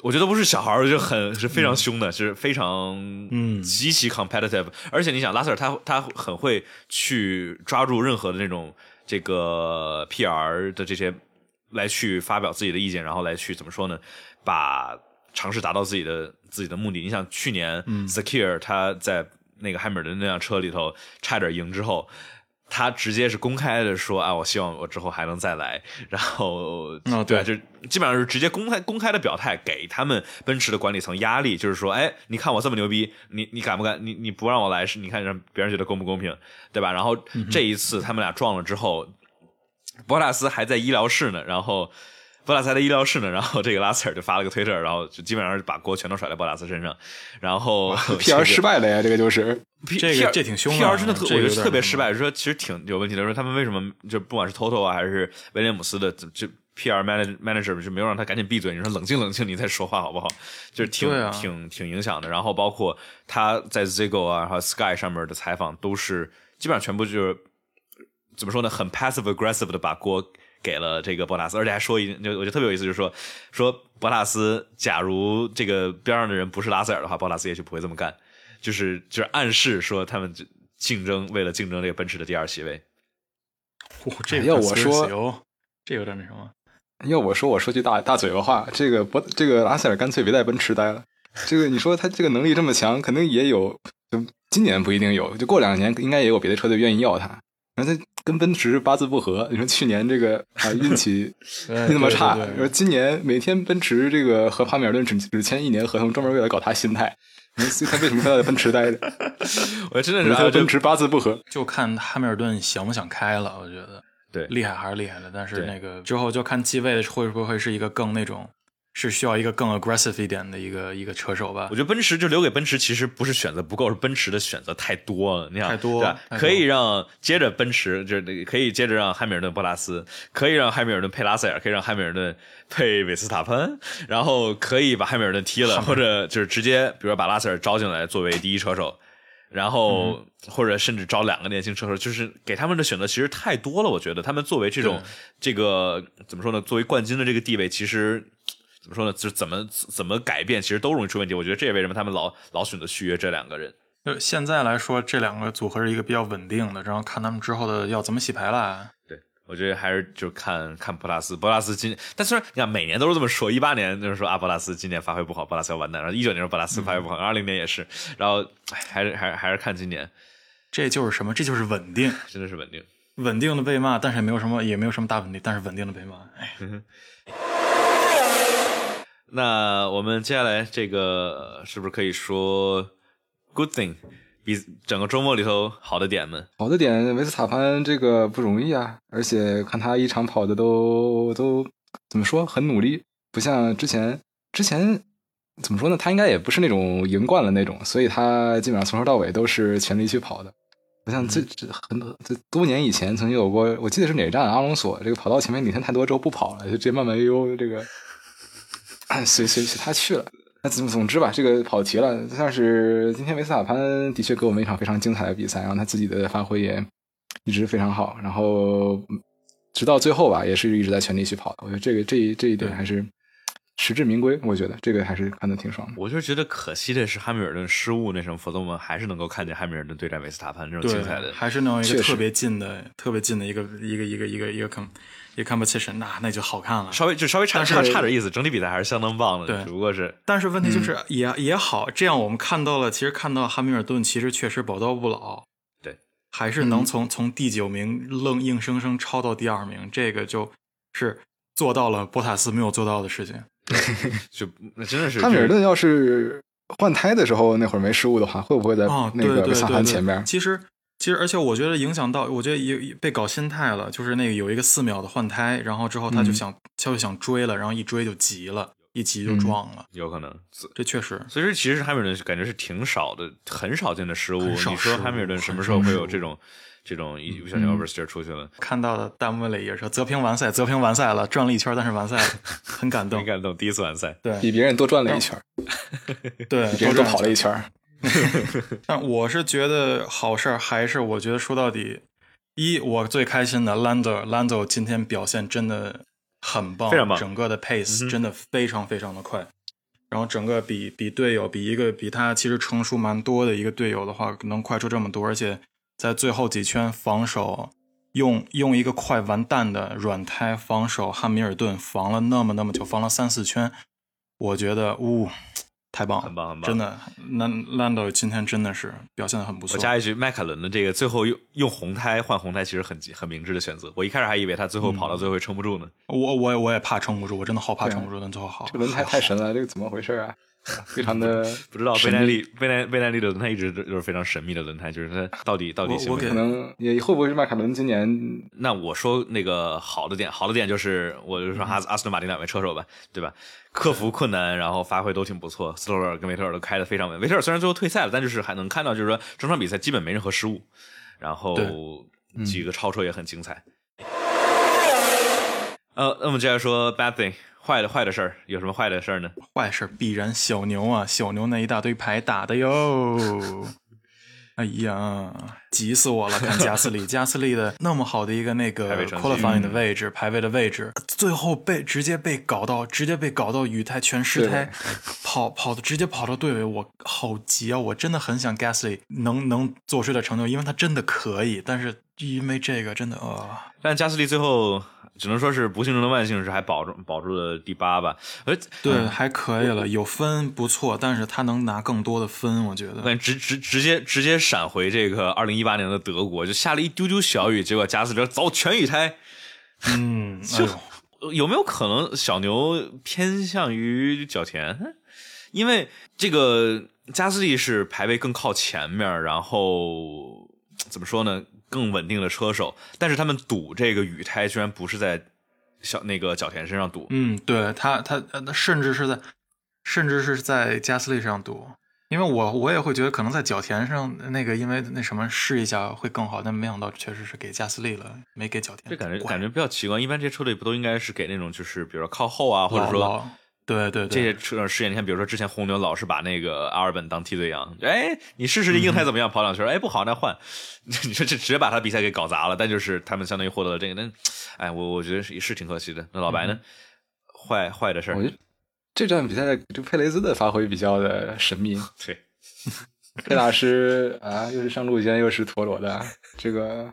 我觉得不是小孩儿，就很是非常凶的，是非常嗯极其 competitive。而且你想，拉塞尔他他很会去抓住任何的那种这个 PR 的这些来去发表自己的意见，然后来去怎么说呢？把尝试达到自己的自己的目的。你想，去年 Secure 他在那个汉密尔顿那辆车里头差点赢之后。他直接是公开的说啊，我希望我之后还能再来，然后哦对啊，对就基本上是直接公开公开的表态，给他们奔驰的管理层压力，就是说，哎，你看我这么牛逼，你你敢不敢？你你不让我来，是你看让别人觉得公不公平，对吧？然后这一次他们俩撞了之后，博塔斯还在医疗室呢，然后博塔斯还在医疗室呢，然后这个拉塞尔就发了个推特，然后就基本上把锅全都甩在博塔斯身上，然后 PR 失败了呀，这个就是 P 这个这挺凶的 PR 真的特，我觉得特别失败。说其实挺有问题的，说他们为什么就不管是 Toto 啊还是威廉姆斯的，就 PR manager manager 就没有让他赶紧闭嘴？你说冷静冷静，你再说话好不好？就是挺、啊挺挺影响的。然后包括他在 Zigo 啊，还有 Sky 上面的采访，都是基本上全部就是怎么说呢，很 passive aggressive 的把锅给了这个博纳斯，而且还说一，就我觉得特别有意思，就是说说博纳斯，假如这个边上的人不是拉塞尔的话，博纳斯也许不会这么干，就是就是暗示说他们竞争为了竞争这个奔驰的第二席位。嚯，这要我说哦，这有点那什么。要我说，我说句大大嘴巴话，这个博这个拉塞尔干脆别在奔驰待了。这个你说他这个能力这么强，肯定也有，就今年不一定有，就过两年应该也有别的车队愿意要他。然后他跟奔驰八字不合，你说去年这个啊运气 那么差，说今年每天奔驰这个和帕米尔顿只只签一年合同，专门为了搞他心态。所以他为什么要在奔驰待着？我真的是和奔驰八字不合，就看汉密尔顿想不想开了。我觉得。对，厉害还是厉害的，但是那个之后就看继位的会不会是一个更那种，是需要一个更 aggressive 一点的一个一个车手吧。我觉得奔驰就留给奔驰，其实不是选择不够，是奔驰的选择太多了。你想，太多，可以让接着奔驰，就是可以接着让汉密尔顿、博拉斯，可以让汉密尔顿配拉塞尔，可以让汉密尔顿配韦斯塔潘，然后可以把汉密尔顿踢了，或者就是直接，比如说把拉塞尔招进来作为第一车手。然后或者甚至招两个年轻车手，就是给他们的选择其实太多了。我觉得他们作为这种这个怎么说呢？作为冠军的这个地位，其实怎么说呢？就是怎么怎么改变，其实都容易出问题。我觉得这也为什么他们老老选择续约这两个人。就现在来说，这两个组合是一个比较稳定的，然后看他们之后的要怎么洗牌了。我觉得还是就看看博拉斯，博拉斯今，但虽然你看每年都是这么说，一八年就是说阿博拉斯今年发挥不好，博拉斯要完蛋，然后一九年说博拉斯发挥不好，二零年也是，然后还是还是还是看今年，这就是什么？这就是稳定，真的是稳定，稳定的被骂，但是也没有什么也没有什么大问题，但是稳定的被骂。哎，那我们接下来这个是不是可以说 good thing？比整个周末里头好的点们，好的点，维斯塔潘这个不容易啊，而且看他一场跑的都都怎么说，很努力，不像之前之前怎么说呢？他应该也不是那种赢惯了那种，所以他基本上从头到尾都是全力去跑的，不像这这很多这多年以前曾经有过，我记得是哪站阿隆索这个跑到前面领先太多之后不跑了，就直接慢慢悠悠这个随随随他去了。那总总之吧，这个跑题了。算是今天维斯塔潘的确给我们一场非常精彩的比赛，然后他自己的发挥也一直非常好，然后直到最后吧，也是一直在全力去跑的。我觉得这个这这一点还是实至名归。我觉得这个还是看的挺爽的。我就觉得可惜的是汉密尔顿失误那什么，否则我们还是能够看见汉密尔顿对战维斯塔潘这种精彩的，还是能有一个特别近的、特别近的一个一个一个一个一个坑。一 competition，那那就好看了，稍微就稍微差差差点意思，整体比赛还是相当棒的。对，只不过是，但是问题就是也也好，这样我们看到了，其实看到汉密尔顿其实确实宝刀不老，对，还是能从从第九名愣硬生生超到第二名，这个就是做到了博塔斯没有做到的事情。就那真的是汉密尔顿要是换胎的时候那会儿没失误的话，会不会在那个萨潘前面？其实。其实，而且我觉得影响到，我觉得也被搞心态了。就是那个有一个四秒的换胎，然后之后他就想，他就想追了，然后一追就急了，一急就撞了。有可能，这确实。所以说，其实汉密尔顿感觉是挺少的，很少见的失误。你说汉密尔顿什么时候会有这种这种一不小心 oversteer 出去了？看到的弹幕里也说：“泽平完赛，泽平完赛了，转了一圈，但是完赛了，很感动，很感动，第一次完赛，对比别人多转了一圈，对，别人多跑了一圈。” 但我是觉得好事儿，还是我觉得说到底，一我最开心的 Lando，Lando 今天表现真的很棒，非常棒，整个的 pace 真的非常非常的快，然后整个比比队友，比一个比他其实成熟蛮多的一个队友的话，能快出这么多，而且在最后几圈防守，用用一个快完蛋的软胎防守汉密尔顿，防了那么那么久，防了三四圈，我觉得，呜。太棒了，很棒，很棒！真的，兰兰德今天真的是表现的很不错。我加一句，迈凯伦的这个最后用用红胎换红胎，其实很很明智的选择。我一开始还以为他最后跑到最后撑不住呢。我我我也怕撑不住，我真的好怕撑不住。但最后好，这轮胎太神了，这个怎么回事啊？非常的 不知道，贝耐利贝耐贝耐力的轮胎一直都是非常神秘的轮胎，就是它到底到底行不行？可能也会不会是迈凯伦今年？那我说那个好的点，好的点就是我就说阿阿斯顿马丁两位车手吧，对吧？克服困难，然后发挥都挺不错。斯托尔跟维特尔都开的非常稳。维特尔虽然最后退赛了，但就是还能看到，就是说整场比赛基本没任何失误，然后几个超车也很精彩。呃，那么接下来说 bad thing。坏的坏的事儿有什么坏的事儿呢？坏事必然小牛啊，小牛那一大堆牌打的哟。哎呀，急死我了！看加斯利，加斯利的那么好的一个那个排位成绩 qualifying 的位置，排位的位置，最后被直接被搞到，直接被搞到雨胎全湿胎，跑跑的直接跑到队尾，我好急啊！我真的很想 Gasly 能能做出点成就，因为他真的可以，但是因为这个真的啊，但加斯利最后只能说是不幸中的万幸，是还保住保住了第八吧。而对，还可以了，有分不错，但是他能拿更多的分，我觉得。但直直直接直接闪回这个二零一八年的德国，就下了一丢丢小雨，结果加斯利走全雨胎。嗯，就有没有可能小牛偏向于角田？因为这个加斯利是排位更靠前面，然后怎么说呢，更稳定的车手，但是他们赌这个雨胎居然不是在小那个角田身上赌。嗯，对他他他甚至是在甚至是在加斯利上赌。因为我我也会觉得可能在角田上那个，因为那什么试一下会更好，但没想到确实是给加斯利了，没给角田。这感觉感觉比较奇怪，一般这些车队不都应该是给那种就是比如说靠后啊，或者说对对这些车试验？你看，比如说之前红牛老是把那个阿尔本当替罪羊，哎，你试试这硬胎怎么样？跑两圈，哎不好那换，你说这直接把他比赛给搞砸了。但就是他们相当于获得了这个，那哎我我觉得是是挺可惜的。那老白呢？坏坏的事儿。这场比赛就佩雷兹的发挥比较的神秘。对。佩大师啊，又是上路肩，又是陀螺的，这个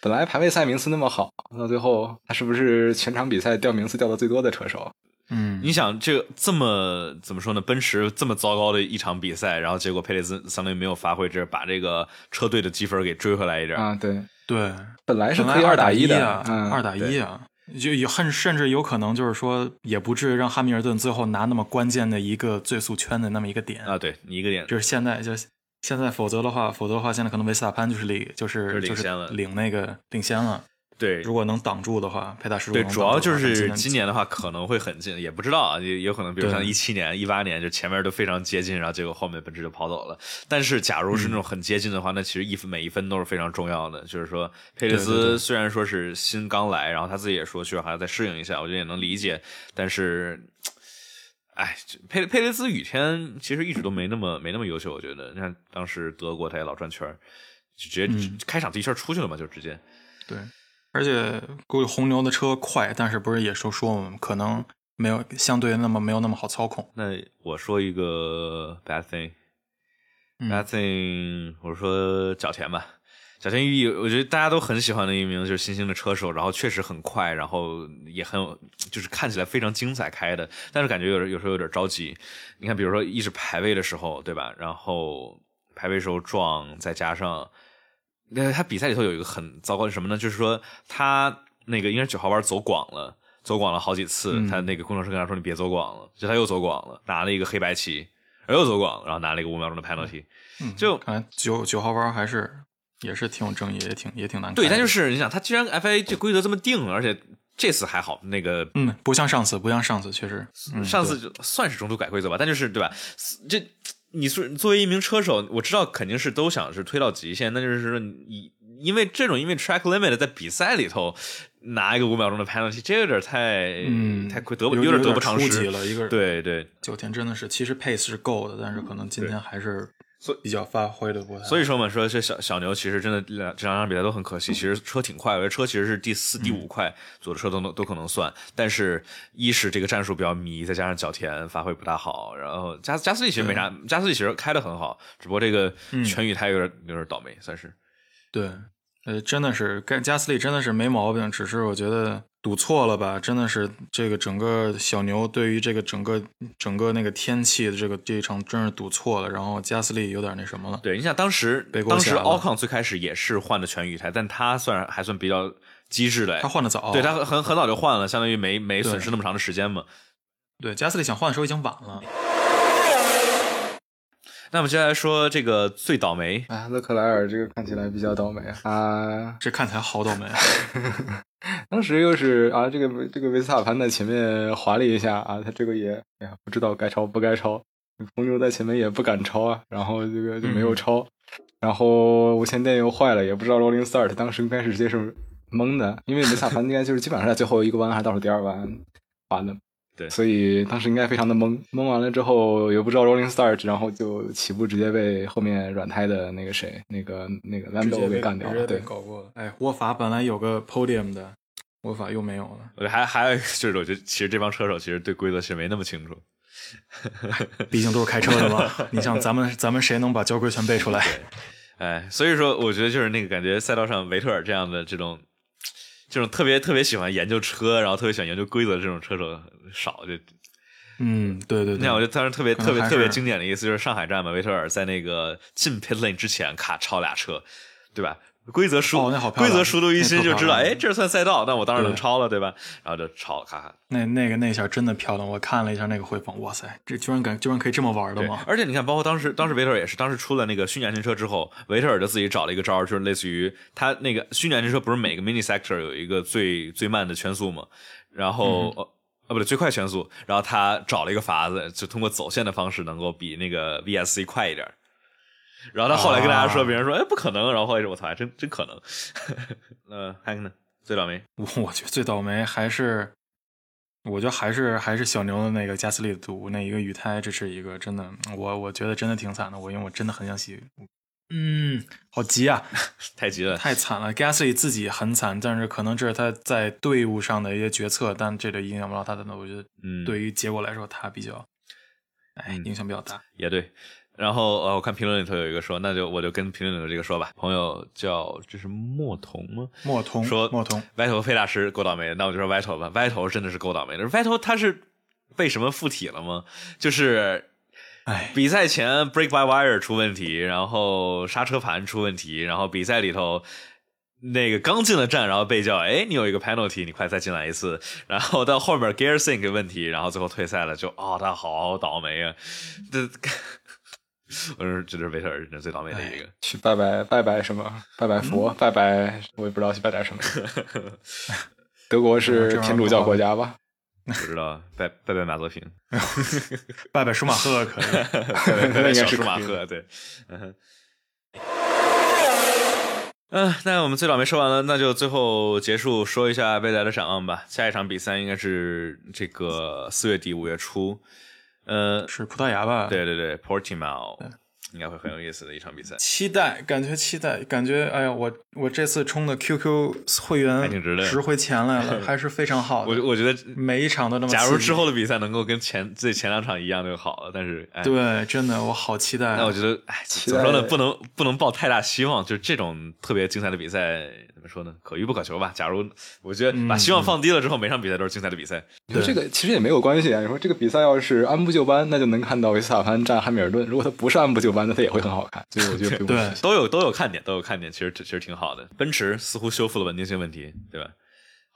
本来排位赛名次那么好，到最后他是不是全场比赛掉名次掉的最多的车手？嗯，你想这个这么怎么说呢？奔驰这么糟糕的一场比赛，然后结果佩雷兹相当于没有发挥，这把这个车队的积分给追回来一点啊。对对，本来是可以二打一的，二打一啊，就有很甚至有可能就是说，也不至于让哈密尔顿最后拿那么关键的一个最速圈的那么一个点啊。对，一个点就是现在就现在，否则的话，否则的话，现在可能维斯塔潘就是领就是领先了，领那个领先了。对，如果能挡住的话，佩大师对，主要就是今年的话可能会很近，也不知道啊，也有可能，比如像一七年、一八年，就前面都非常接近，然后结果后面奔驰就跑走了。但是，假如是那种很接近的话，那其实一分每一分都是非常重要的。就是说，佩雷斯虽然说是新刚来，然后他自己也说需要还要再适应一下，我觉得也能理解。但是，哎，佩佩雷斯雨天其实一直都没那么没那么优秀，我觉得。你看当时德国他也老转圈就直接开场第一圈出去了嘛，就直接对。而且估计红牛的车快，但是不是也说说嘛，可能没有相对那么没有那么好操控。那我说一个 bad thing，bad thing，我说角田吧，角田裕毅，我觉得大家都很喜欢的一名就是新兴的车手，然后确实很快，然后也很有，就是看起来非常精彩开的，但是感觉有点有时候有点着急。你看，比如说一直排位的时候，对吧？然后排位时候撞，再加上。那他比赛里头有一个很糟糕的什么呢？就是说他那个应该是九号弯走广了，走广了好几次。他那个工程师跟他说：“你别走广了。”就他又走广了，拿了一个黑白旗，又走广了，然后拿了一个五秒钟的 penalty。就看九九号弯还是也是挺有争议，也挺也挺难。对，但就是你想，他既然 FIA 这规则这么定，而且这次还好，那个嗯，不像上次，不像上次，确实上次就算是中途改规则吧，但就是对吧？这。你是作为一名车手，我知道肯定是都想是推到极限，那就是说你因为这种因为 track limit 在比赛里头拿一个五秒钟的 penalty，这有点太嗯太得不有点得不偿失了。一个对对，九天真的是其实 pace 是够的，但是可能今天还是。比较发挥的不太，所以说嘛，说这小小牛其实真的两这两场比赛都很可惜。其实车挺快，我觉得车其实是第四、第五快，左的车都能都可能算。但是一是这个战术比较迷，再加上角田发挥不大好，然后加加斯利其实没啥，加斯利其实开的很好，只不过这个全宇胎有点有点倒霉，算是。对，呃，真的是该加斯利真的是没毛病，只是我觉得。赌错了吧？真的是这个整个小牛对于这个整个整个那个天气的这个这一场真是赌错了。然后加斯利有点那什么了。对，你想当时当时奥康最开始也是换的全雨台，但他算还算比较机智的。他换的早，对他很很早就换了，相当于没没损失那么长的时间嘛。对，加斯利想换的时候已经晚了。那我们接下来说这个最倒霉啊，勒克莱尔这个看起来比较倒霉啊，这看起来好倒霉。当时又是啊，这个这个维斯塔潘在前面滑了一下啊，他这个也哎呀不知道该超不该超，红牛在前面也不敢超啊，然后这个就没有超，然后无线电又坏了，也不知道 rolling start，当时应该是直接受懵的，因为维斯塔潘应该就是基本上在最后一个弯还是倒数第二弯滑的，对所以当时应该非常的懵，懵完了之后也不知道 rolling start，然后就起步直接被后面软胎的那个谁，那个那个直接 Lando 给干掉了。对，搞过了。哎，沃法本来有个 podium 的，沃法又没有了。我觉得还还有一个就是，我觉得其实这帮车手其实对规则其实没那么清楚。毕竟都是开车的嘛。你像咱们，咱们谁能把交规全背出来？哎，所以说我觉得就是那个感觉，赛道上维特尔这样的这种这种特别特别喜欢研究车，然后特别喜欢研究规则的这种车手少。就嗯，对对对。那，我就当时特别特别特别经典的意思就是上海站嘛，维特尔在那个进 pit lane 之前卡超俩车，对吧？规则熟，哦那好规则熟读于心，就知道，哎，这算赛道，那我当然能对超了，对吧？然后就超了，咔咔。那那个那下真的漂亮，我看了一下那个回放，哇塞，这居然敢居然可以这么玩的吗，？而且你看，包括当时当时维特尔也是，当时出了那个虚拟安全车之后，维特尔就自己找了一个招儿，就是类似于他那个虚拟安全车不是每个 mini sector 有一个最最慢的圈速嘛，然后、呃啊不对最快圈速，然后他找了一个法子，就通过走线的方式能够比那个 VSC 快一点儿。然后他后来跟大家说，啊别人说哎不可能，然后后来说我操还真真可能。呃，还有呢？最倒霉我我觉得最倒霉还是，我觉得还是还是小牛的那个加斯利的毒那一个雨胎，这是一个真的，我我觉得真的挺惨的。我因为我真的很想洗，嗯，好急啊，太急了，太惨了。Gasly 自己很惨，但是可能这是他在队伍上的一些决策，但这个影响不到他的。我觉得嗯，对于结果来说，他比较，哎，嗯影响比较大。也对。然后呃，我看评论里头有一个说，那就我就跟评论里头这个说吧。朋友叫这是莫童吗？莫童说莫童，歪头费大师够倒霉的，那我就说歪头吧。歪头真的是够倒霉的。歪头他是被什么附体了吗？就是哎，比赛前 brake by wire 出问题，然后刹车盘出问题，然后比赛里头那个刚进了站，然后被叫，哎，你有一个 penalty，你快再进来一次。然后到后面 gear sync 问题，然后最后退赛了，就哦，他好倒霉啊！这，我说这是维特尔人最倒霉的一个。去拜拜拜拜什么？拜拜佛，拜拜，我也不知道去拜点什么。德国是天主教国家吧？不知道，拜拜拜马泽平，拜拜舒马赫可以。拜拜小应该是可以舒马赫，对，嗯哼。嗯、那我们最倒霉说完了，那就最后结束说一下未来的展望吧。下一场比赛应该是这个四月底五月初，呃，是葡萄牙吧？对对对，Portimao 应该会很有意思的一场比赛，期待，感觉期待，感觉哎呀，我我这次充的 QQ 会员还挺值的值回钱来了，还是非常好的。我我觉得。每一场都那么。假如之后的比赛能够跟前最前两场一样就好了，但是哎，对，真的我好期待啊。那我觉得，哎，怎么说呢？不能不能抱太大希望，就是这种特别精彩的比赛，怎么说呢？可遇不可求吧。假如我觉得把希望放低了之后，每场比赛都是精彩的比赛。你说这个其实也没有关系啊。你说这个比赛要是按部就班，那就能看到维斯塔潘战汉密尔顿；如果他不是按部就班，那它也会很好看。所以我觉得不用对都有都有看点，都有看点，其实其实挺好的。奔驰似乎修复了稳定性问题，对吧？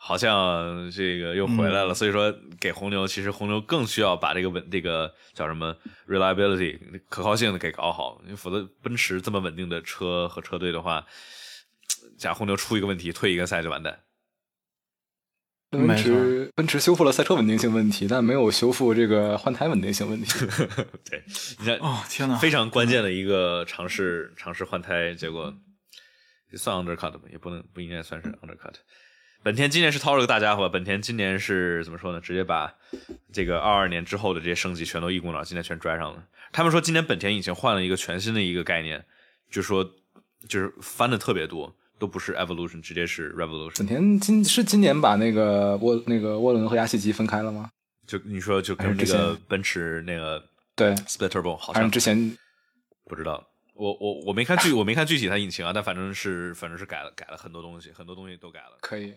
好像这个又回来了，所以说给红牛，其实红牛更需要把这个稳这个叫什么 reliability 可靠性的给搞好，因为否则奔驰这么稳定的车和车队的话，假如红牛出一个问题，退一个赛就完蛋。奔驰奔驰修复了赛车稳定性问题，但没有修复这个换胎稳定性问题。对，你看，哦天哪，非常关键的一个尝试尝试换胎，结果算 undercut 吧，也不能不应该算是 undercut。本田今年是掏了个大家伙，本田今年是怎么说呢？直接把这个二二年之后的这些升级全都一股脑今年全拽上了。他们说今年本田已经换了一个全新的一个概念，就说就是翻的特别多，都不是 evolution，直接是 revolution 本。田今是今年把那个涡那个涡轮和压气机分开了吗？就你说就跟那个奔驰那个对，split turbo 好像之前不知道，我我我没看具我没看具体它引擎啊，但反正是反正是改了改了很多东西，很多东西都改了。可以。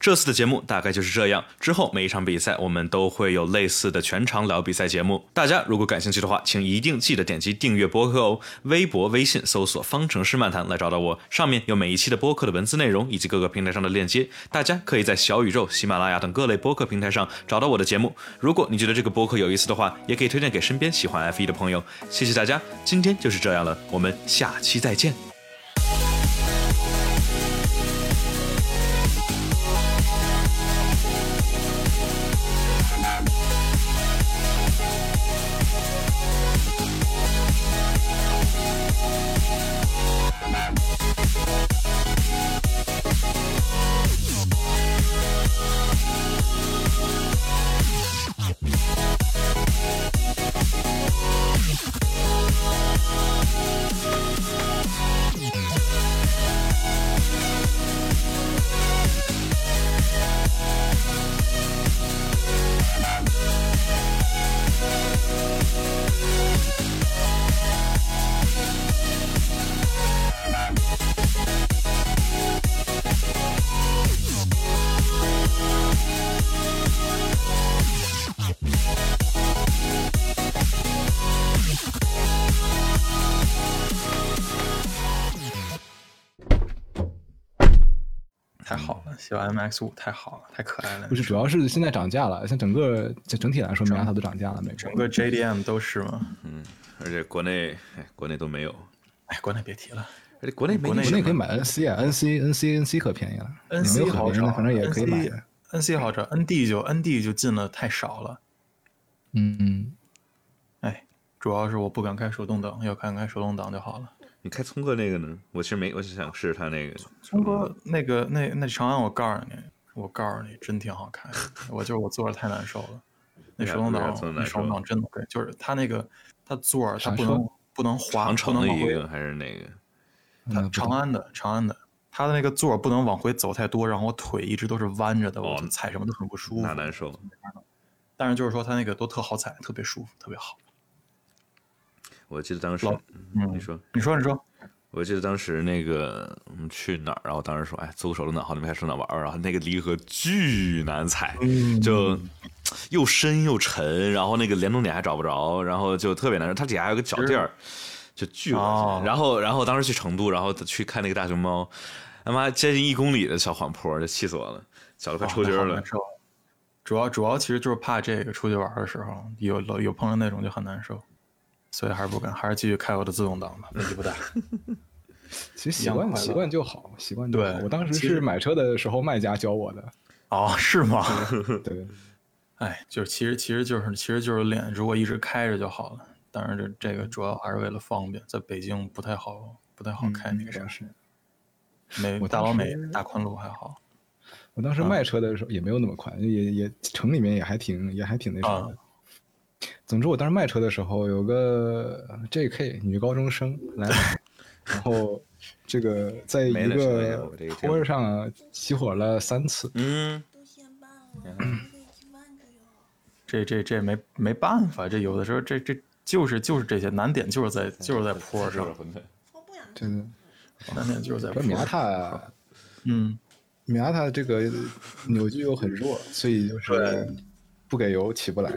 这次的节目大概就是这样，之后每一场比赛我们都会有类似的全场聊比赛节目。大家如果感兴趣的话，请一定记得点击订阅播客哦。微博、微信搜索“方程式漫谈”来找到我，上面有每一期的播客的文字内容以及各个平台上的链接。大家可以在小宇宙、喜马拉雅等各类播客平台上找到我的节目。如果你觉得这个播客有意思的话，也可以推荐给身边喜欢 F 1的朋友。谢谢大家，今天就是这样了，我们下期再见。小 MX 五太好了，太可爱了。不是，主要是现在涨价了，像整个就整体来说，米亚塔都涨价了，美国整个 JDM 都是嘛。嗯，而且国内，哎，国内都没有，哎，国内别提了，而且国内没国内国内可以买 NC 啊，NC NC NC 可便宜了 NC 好找可便宜的，反正也可以买的。NC 好找，ND 就 ND 就进了太少了。嗯嗯，哎，主要是我不敢开手动挡，要看开手动挡就好了。你开聪哥那个呢？我其实没，我是想试试他那个。聪哥那个那那长安，我告诉你，我告诉你，真挺好看的。我就是我坐着太难受了，那手动挡那手动挡真的贵，就是它那个它座儿它不能不能滑，长不能往回城的一个还是那个？它长安的长安的，它的那个座儿不能往回走太多，然后我腿一直都是弯着的，我踩什么都很不舒服那。难受。但是就是说它那个都特好踩，特别舒服，特别好。我记得当时，嗯你说，你说你说，我记得当时那个我们去哪儿，然后当时说，哎，租个手动挡，好，你们开手动挡玩玩，然后那个离合巨难踩，嗯就又深又沉，然后那个联动点还找不着，然后就特别难受。它底下还有个脚垫儿，就巨恶哦心。然后，然后当时去成都，然后去看那个大熊猫，他妈接近一公里的小缓坡，就气死我了，脚都快抽筋儿了主要主要其实就是怕这个出去玩的时候有有碰到那种就很难受，所以还是不敢，还是继续开我的自动挡吧，问题不大。其实习惯习惯就好，习惯就好。对我当时是买车的时候卖家教我的，哦，是吗？对，哎，就是其实其实就是其实就是练，如果一直开着就好了。当然这这个主要还是为了方便，在北京不太好不太好开那个啥，嗯是。美我大老美大宽路还好我当时卖车的时候也没有那么快，也也城里面也还挺也还挺那啥啊的。总之，我当时卖车的时候有个 J.K. 女高中生来买，然后这个在 一个坡上起火了三次。嗯，都先办了，这。这这这没没办法，这有的时候这这就是就是这些难点就是在就是在坡上，真的，难点就是在坡主要米亚上。塔嗯，米亚塔这个扭矩又很弱，所以就是不给油起不来。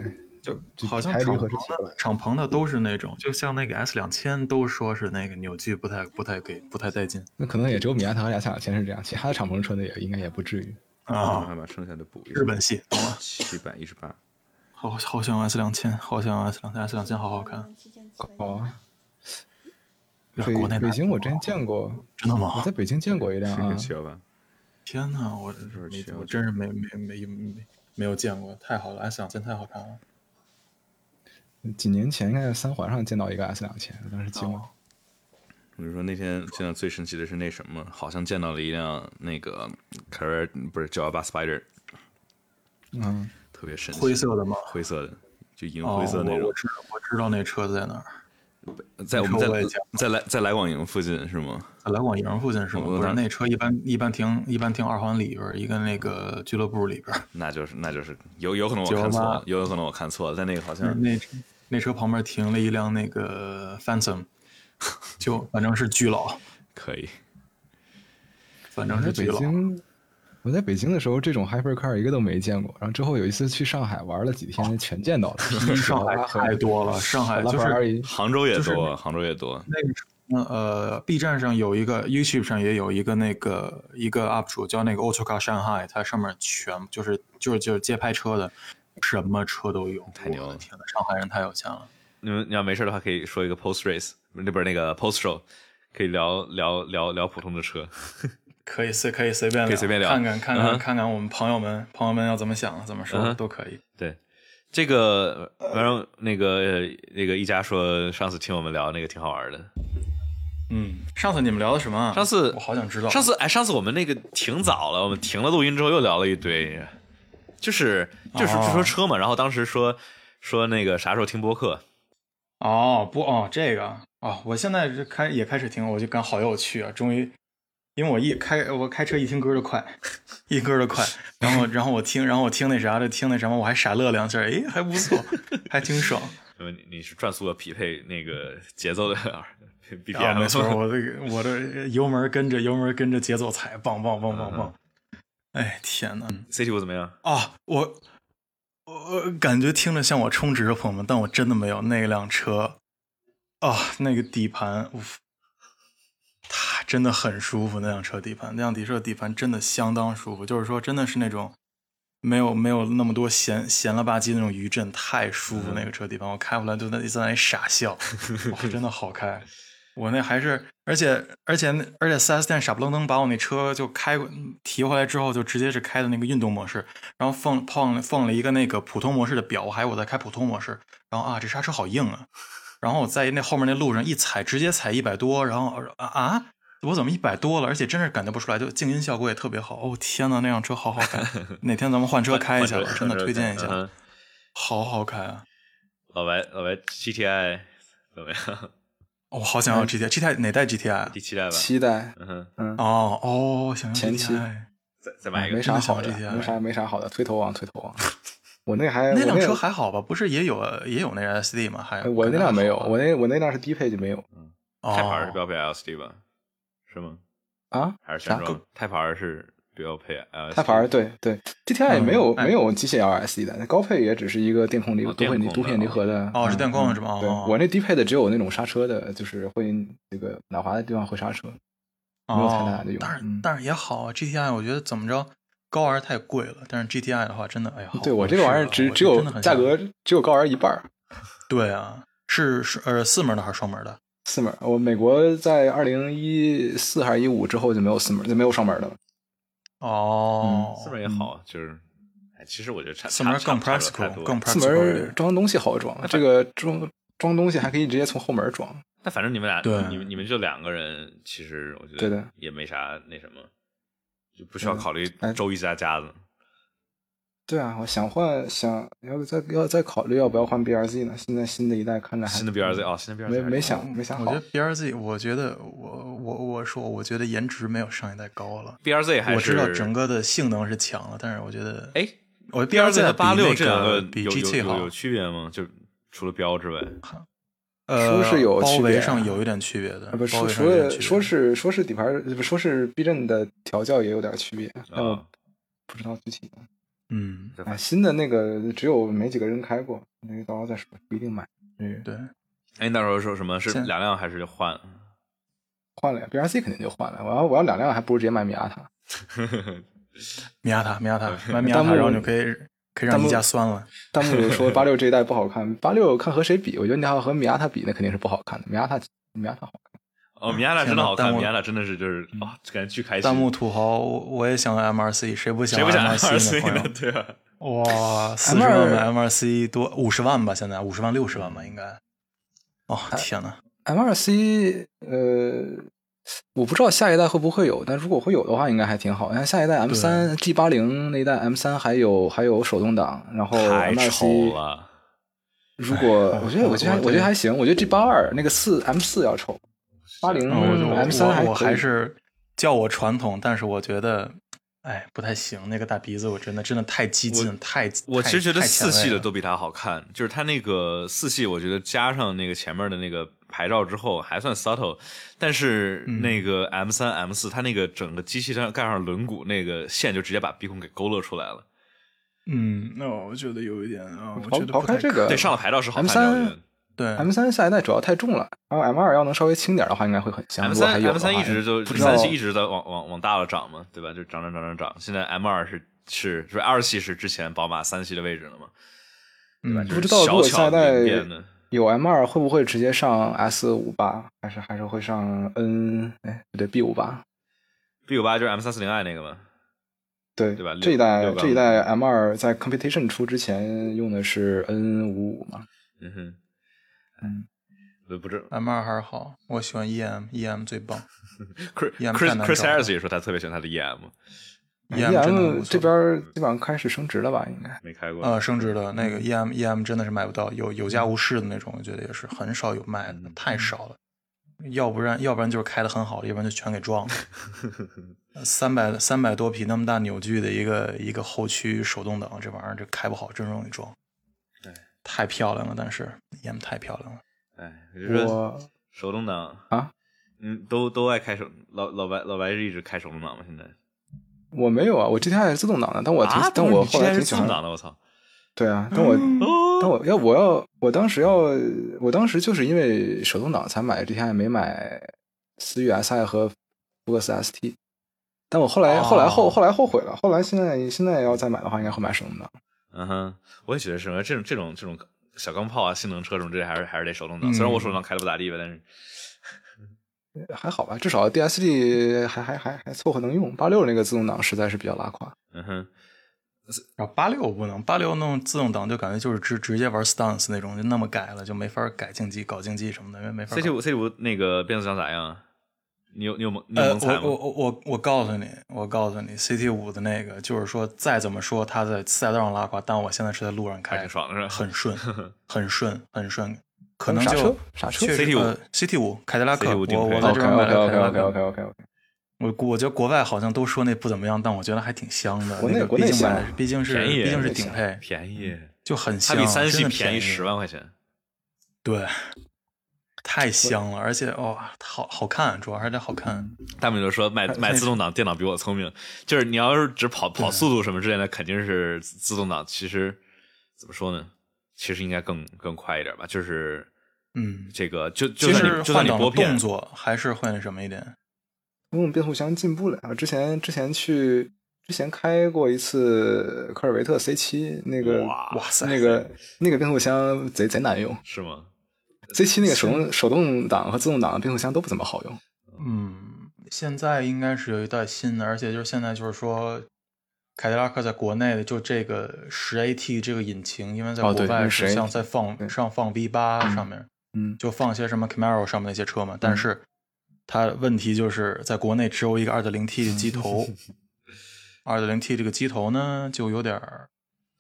就就好像敞篷是起来的敞篷的都是那种，就像那个 S 两千都说是那个扭矩不太不太给不太带劲那可能也只有米亚塔和雅斯两千是这样，其他的敞篷车呢也应该也不至于。啊。还把剩下的补一下。日本系懂了，七百一十八，好好想 S 两千，好想 S 两千，S 两千好好看。哦，呀北国内北京我真见过，真的吗我在北京见过一辆啊。天呐，我我真是没没没没没有见过，太好了，S 两千太好看了。几年前应该在三环上见到一个 S 两千，当时惊了。我就说那天见到最神奇的是那什么，好像见到了一辆那个 Carrera 不是九幺八 Spider，嗯，特别神奇，灰色的吗？灰色的，就银哦，灰色那种我我，知道我知道那车子在哪儿，在我们在在来在来广营附近是吗？在来广营附近是吗？不是，那车一般一般停一般停二环里边儿一个那个俱乐部里边儿。那就是那就是有有可能我看错了918，有可能我看错了，但那个好那像那那车旁边停了一辆那个 Phantom，就反正是巨老，可以。反正是巨京，我在北京的时候这种 hypercar 一个都没见过。然后之后有一次去上海玩了几天，全见到了。上海 太多了，上海就是杭州也就是多，杭州也多。那个嗯呃，B 站上有一个，YouTube 上也有一个那个一个 UP 主叫那个 Autocar Shanghai，它上面全就是就是就是街拍车的，什么车都有。太牛了天呐，上海人太有钱了。你们你要没事的话，可以说一个 post race，那不是那个 post show，可以聊聊聊聊普通的车。可以随可以随便可以随便聊看看看看看看我们朋友们朋友们要怎么想怎么说都可以。对，这个反正那个呃那个一家说上次听我们聊那个挺好玩的。嗯，上次你们聊的什么啊？上次我好想知道。上次哎，上次我们那个挺早了，我们停了录音之后又聊了一堆，就是就是哦就说车嘛，然后当时说说那个啥时候听播客，哦不哦这个哦，我现在就开也开始听，我就感好有趣啊！终于，因为我一开我开车一听歌就快，一歌就快，然后然后我听然后我听那啥的听那什么，我还傻乐两下，哎还不错，还挺爽。你你是转速的匹配那个节奏的啊，没错，我这个我这油门跟着油门跟着节奏踩，棒棒棒棒棒！哎天呐，CT 五怎么样？啊，我我感觉听着像我充值的朋友们，但我真的没有那辆车啊，那个底盘，呜，太真的很舒服，那辆车底盘，那辆的车底盘真的相当舒服，就是说真的是那种没有没有那么多闲闲了吧唧那种余震，太舒服那个车底盘，我开回来就在在那里傻笑，哇，真的好开。我那还是，而且而且而且四 S 店傻不愣登把我那车就开过提回来之后，就直接是开的那个运动模式，然后放放放了一个那个普通模式的表，还有我在开普通模式，然后啊这刹车好硬啊，然后我在那后面那路上一踩，直接踩一百多，然后啊啊我怎么一百多了？而且真是感觉不出来，就静音效果也特别好。哦天呐，那辆车好好开，哪天咱们换车开一下吧，真的推荐一下，嗯好好开啊！老白，老白 GTI 怎么样？我好想要 GTI，GTI 哪代 GTI？啊第七代吧。七代，嗯哼，嗯，哦哦，想要前期。再再买一个没。啥好的，没啥没啥好的，推头王推头王。我那还那辆车还好吧？不是也有也有那 SD 吗？还我那辆没有，我那我那辆是低配就没有还好泰牌是哦标配 LCD 吧？是吗？啊。还是选装？泰牌儿是标配。泰牌儿对对，GTI 也没有没有机械 LSD 的，那高配也只是一个电控离哦多片电控多片离合的。哦是嗯电控的是吧嗯对哦我那低配的只有那种刹车的，就是会这个打滑的地方会刹车。没有太大哦的用嗯但是但是也好啊，GTI 我觉得怎么着高 R 太贵了，但是 GTI 的话真的哎呀，对我这个玩意儿只只有价格只有高 R 一半儿，对啊，是是呃四门的还是双门的？四门。我美国在二零一四还是一五之后就没有四门，就没有双门的了。哦，四门也好，就是，哎，其实我觉得差四门更 practical，更四门 practical 四门。装东西好装，这个装装东西还可以直接从后门装。那反正你们俩，对你们你们就两个人，其实我觉得对的也没啥那什么，就不需要考虑哎周一加家的。对啊，我想换，想要再要再考虑要不要换 BRZ 呢？现在新的一代看着还新的 BRZ 哦，新的 BRZ 没没想没想好我觉得 BRZ，我觉得我我我说，我觉得颜值没有上一代高了。BRZ 还是我知道整个的性能是强了，但是我觉得，哎我 BRZ 和比八六这两个比有有 GT 好有有。区别吗？就除了标之外，呃，说是有包区别围上有一点区别的，啊，不说说上有点区别说是说是底盘，不说是避震的调教也有点区别，但我啊，不知道具体的。嗯，新的那个只有没几个人开过，那个到时候再说，不一定买。嗯，对，哎，你到时候说什么是两辆还是换？换了呀，BRC 肯定就换了。我要我要两辆，还不如直接买米亚塔。米亚塔，米亚塔，买米亚塔，然后就可以可以让弹幕一加酸了。弹幕有说 八六这一代不好看，八六看和谁比？我觉得你要和米亚塔比，那肯定是不好看的。米亚塔米亚塔好看。哦，米亚塔真的好看，米亚塔真的是就是啊，感觉巨开心。弹幕土豪，我我也想要 MRC，谁不想谁不想 MRC 呢？朋友？？对吧？哇，四十万买 MRC 多五十万吧？现在五十万六十万吧？应该。哦天呐，！MRC，呃，我不知道下一代会不会有，但如果会有的话，应该还挺好。你看下一代 M 三 G 八零那一代 M 三还有还有手动挡，然后太丑 M2C 了。如果哎我觉得我觉得我我觉得还行，我觉得 G 八二那个四 M 四要丑，八零嗯我我 M 三还我还是叫我传统，但是我觉得，哎，不太行。那个大鼻子，我真的真的太激进，太我其实觉得四系的都比它好看，就是它那个四系，我觉得加上那个前面的那个牌照之后还算 subtle，但是嗯那个 M 三 M 四它那个整个机器上盖上轮毂那个线就直接把鼻孔给勾勒出来了。嗯，那我觉得有一点啊，我觉得不太刨开这个对，上了牌照是好看 M3 的。对 M 三下一代主要太重了，然后 M 二要能稍微轻点的话，应该会很香。M 三 M 三一直就不知道三系一直在往往往大了涨嘛，对吧？就涨涨涨涨涨。现在 M 二是是就是二系是之前宝马三系的位置了嘛，对吧？嗯不知道如果下一代。有 M 二会不会直接上 S 五八，还是还是会上 N 哎不对 B 五八？B 五八就是 M 三四零 i 那个嘛，对对吧这一代这一代 M 二在 Competition 出之前用的是 N 五五嘛？嗯哼，嗯，我不知 M 二还是好，我喜欢 EM，EM 最棒。Chris Chris Chris Harris 也说他特别喜欢他的 EM，EM 真的 EM 不错这边基本上开始升值了吧？应该没开过。呃，升值的那个 EM EM 真的是买不到，有有价无市的那种，我觉得也是很少有卖的，太少了。要不然要不然就是开的很好的，要不然就全给撞了。三百三百多匹那么大扭矩的一个一个后驱手动挡，这玩意儿这开不好真容易撞。对，太漂亮了，但是 EM 太漂亮了。哎，我就说手动挡啊，嗯，都都爱开手老老白老白是一直开手动挡吗？现在我没有啊，我 GTI 是自动挡的，但我挺、啊，但我后来挺喜欢自动挡的，我操！对啊，但我、哦但我要我要我当时要我当时就是因为手动挡才买 GTI，没买思域 SI 和福克斯 ST。但我后来、哦后来后后来后悔了，后来现在现在要再买的话，应该会买手动挡。嗯哼，我也觉得是，这种这种这种小钢炮啊，性能车这种，这还是还是得手动挡。嗯虽然我手动挡开的不咋地吧，但是 还好吧，至少 DSD 还还还还凑合能用。八六那个自动挡实在是比较拉胯。嗯哼，然后八六不能，八六弄自动挡就感觉就是直直接玩 stance 那种，就那么改了，就没法改竞技、搞竞技什么的，因为没法。CT 五 CT 五那个变速箱咋样啊？你有你有蒙你有呃，蒙踩吗？我我我我我告诉你，我告诉你，CT 五的那个就是说，再怎么说它在赛道上拉胯，但我现在是在路上开挺，爽的是吧？很顺，很顺，很顺，可能就刹车刹车确实 CT5 呃 CT 五凯迪拉克，CT5 顶配我我在这边买 OK 的 OK 凯迪拉 OK 克 OK OK OK。我我觉得国外好像都说那不怎么样，但我觉得还挺香的。国内那个国内香毕竟毕竟是毕竟是顶配，便宜，就很香，它比三系便宜十。万块钱。对，太香了，而且哇、好好看，主要还是得好看。大美就说买买自动挡，电脑比我聪明。就是你要是只跑跑速度什么之类的，肯定是自动挡。其实怎么说呢？其实应该更更快一点吧。就是嗯，这个，就就其实算你就算换挡的你拨片动，作还是会那什么一点。因为我们变速箱进步了啊。之前之前去之前开过一次科尔维特 C 七，那个哇哇塞那个那个变速箱贼贼难用。是吗？C 七那个手动手动挡和自动挡的变速箱都不怎么好用。嗯，现在应该是有一代新的，而且就是现在就是说，凯迪拉克在国内的就这个十 AT 这个引擎，因为在国外那10是像在放对上放 V 八上面，嗯，就放一些什么 Camaro 上面那些车嘛，嗯。但是它问题就是在国内只有一个 2.0T 的机头，2.0T 这个机头呢就有点儿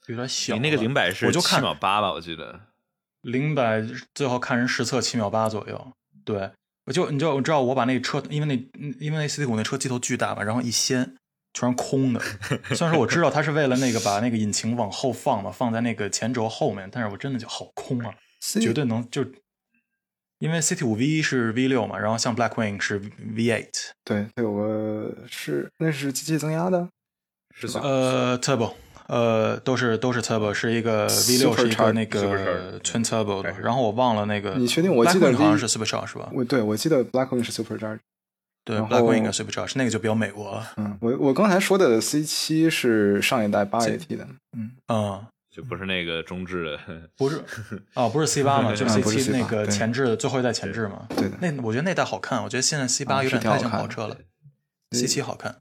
有点小，你那个零百是七我就看秒八吧，我记得。零百最后看人实测七秒八左右，对，我就你知道我知道我把那个车，因为那嗯因为那 CT 五那车机头巨大嘛，然后一掀全是空的。虽然说我知道它是为了那个把那个引擎往后放嘛，放在那个前轴后面，但是我真的就好空啊，C 绝对能就。因为 CT 五 V 是 V 六嘛，然后像 Blackwing 是 V eight，对，它有个是那是机器增压的，是吧？呃，Turbo，呃，都是都是 Turbo，是一个 V 六是一个那个 Twin Turbo 然后我忘了那个，你确定我记得好像是 Supercharge 是吧？我对我记得 Blackwing 是 Supercharge。对，Blackwing 跟 Supercharge 那个就比较美国了。嗯，我我刚才说的 C 七是上一代八 AT 的，嗯，嗯，就不是那个中置的。不是，哦，不是 C 八嘛，就是嗯 C 七 那个前置的最后一代前置嘛。对的。那我觉得那代好看，我觉得现在 C 八啊有点太像跑车了，C 七好看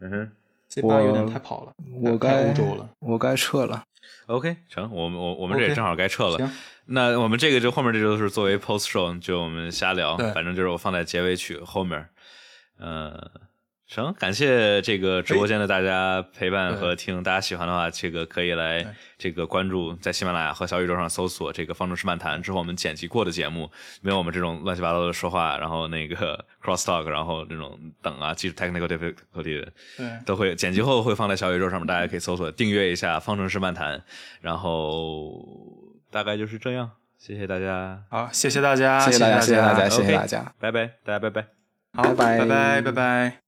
嗯哼，C 八有点太跑了，我太该欧洲了。我该撤了。，OK，成，我们我我们这也正好该撤了。行，那我们这个就后面这就是作为 post show，就我们瞎聊，反正就是我放在结尾曲后面。呃，成，感谢这个直播间的大家陪伴和听，大家喜欢的话，这个可以来这个关注，在喜马拉雅和小宇宙上搜索这个方程式漫谈，之后我们剪辑过的节目，没有我们这种乱七八糟的说话，然后那个 cross talk，然后这种等啊，技术 technical difficulty 对，都会剪辑后会放在小宇宙上面，大家可以搜索订阅一下方程式漫谈，然后大概就是这样，谢谢大家，好，谢谢大家，谢谢大家，谢谢大家，谢谢大家。拜拜，大家拜拜。好，拜拜拜拜，拜拜。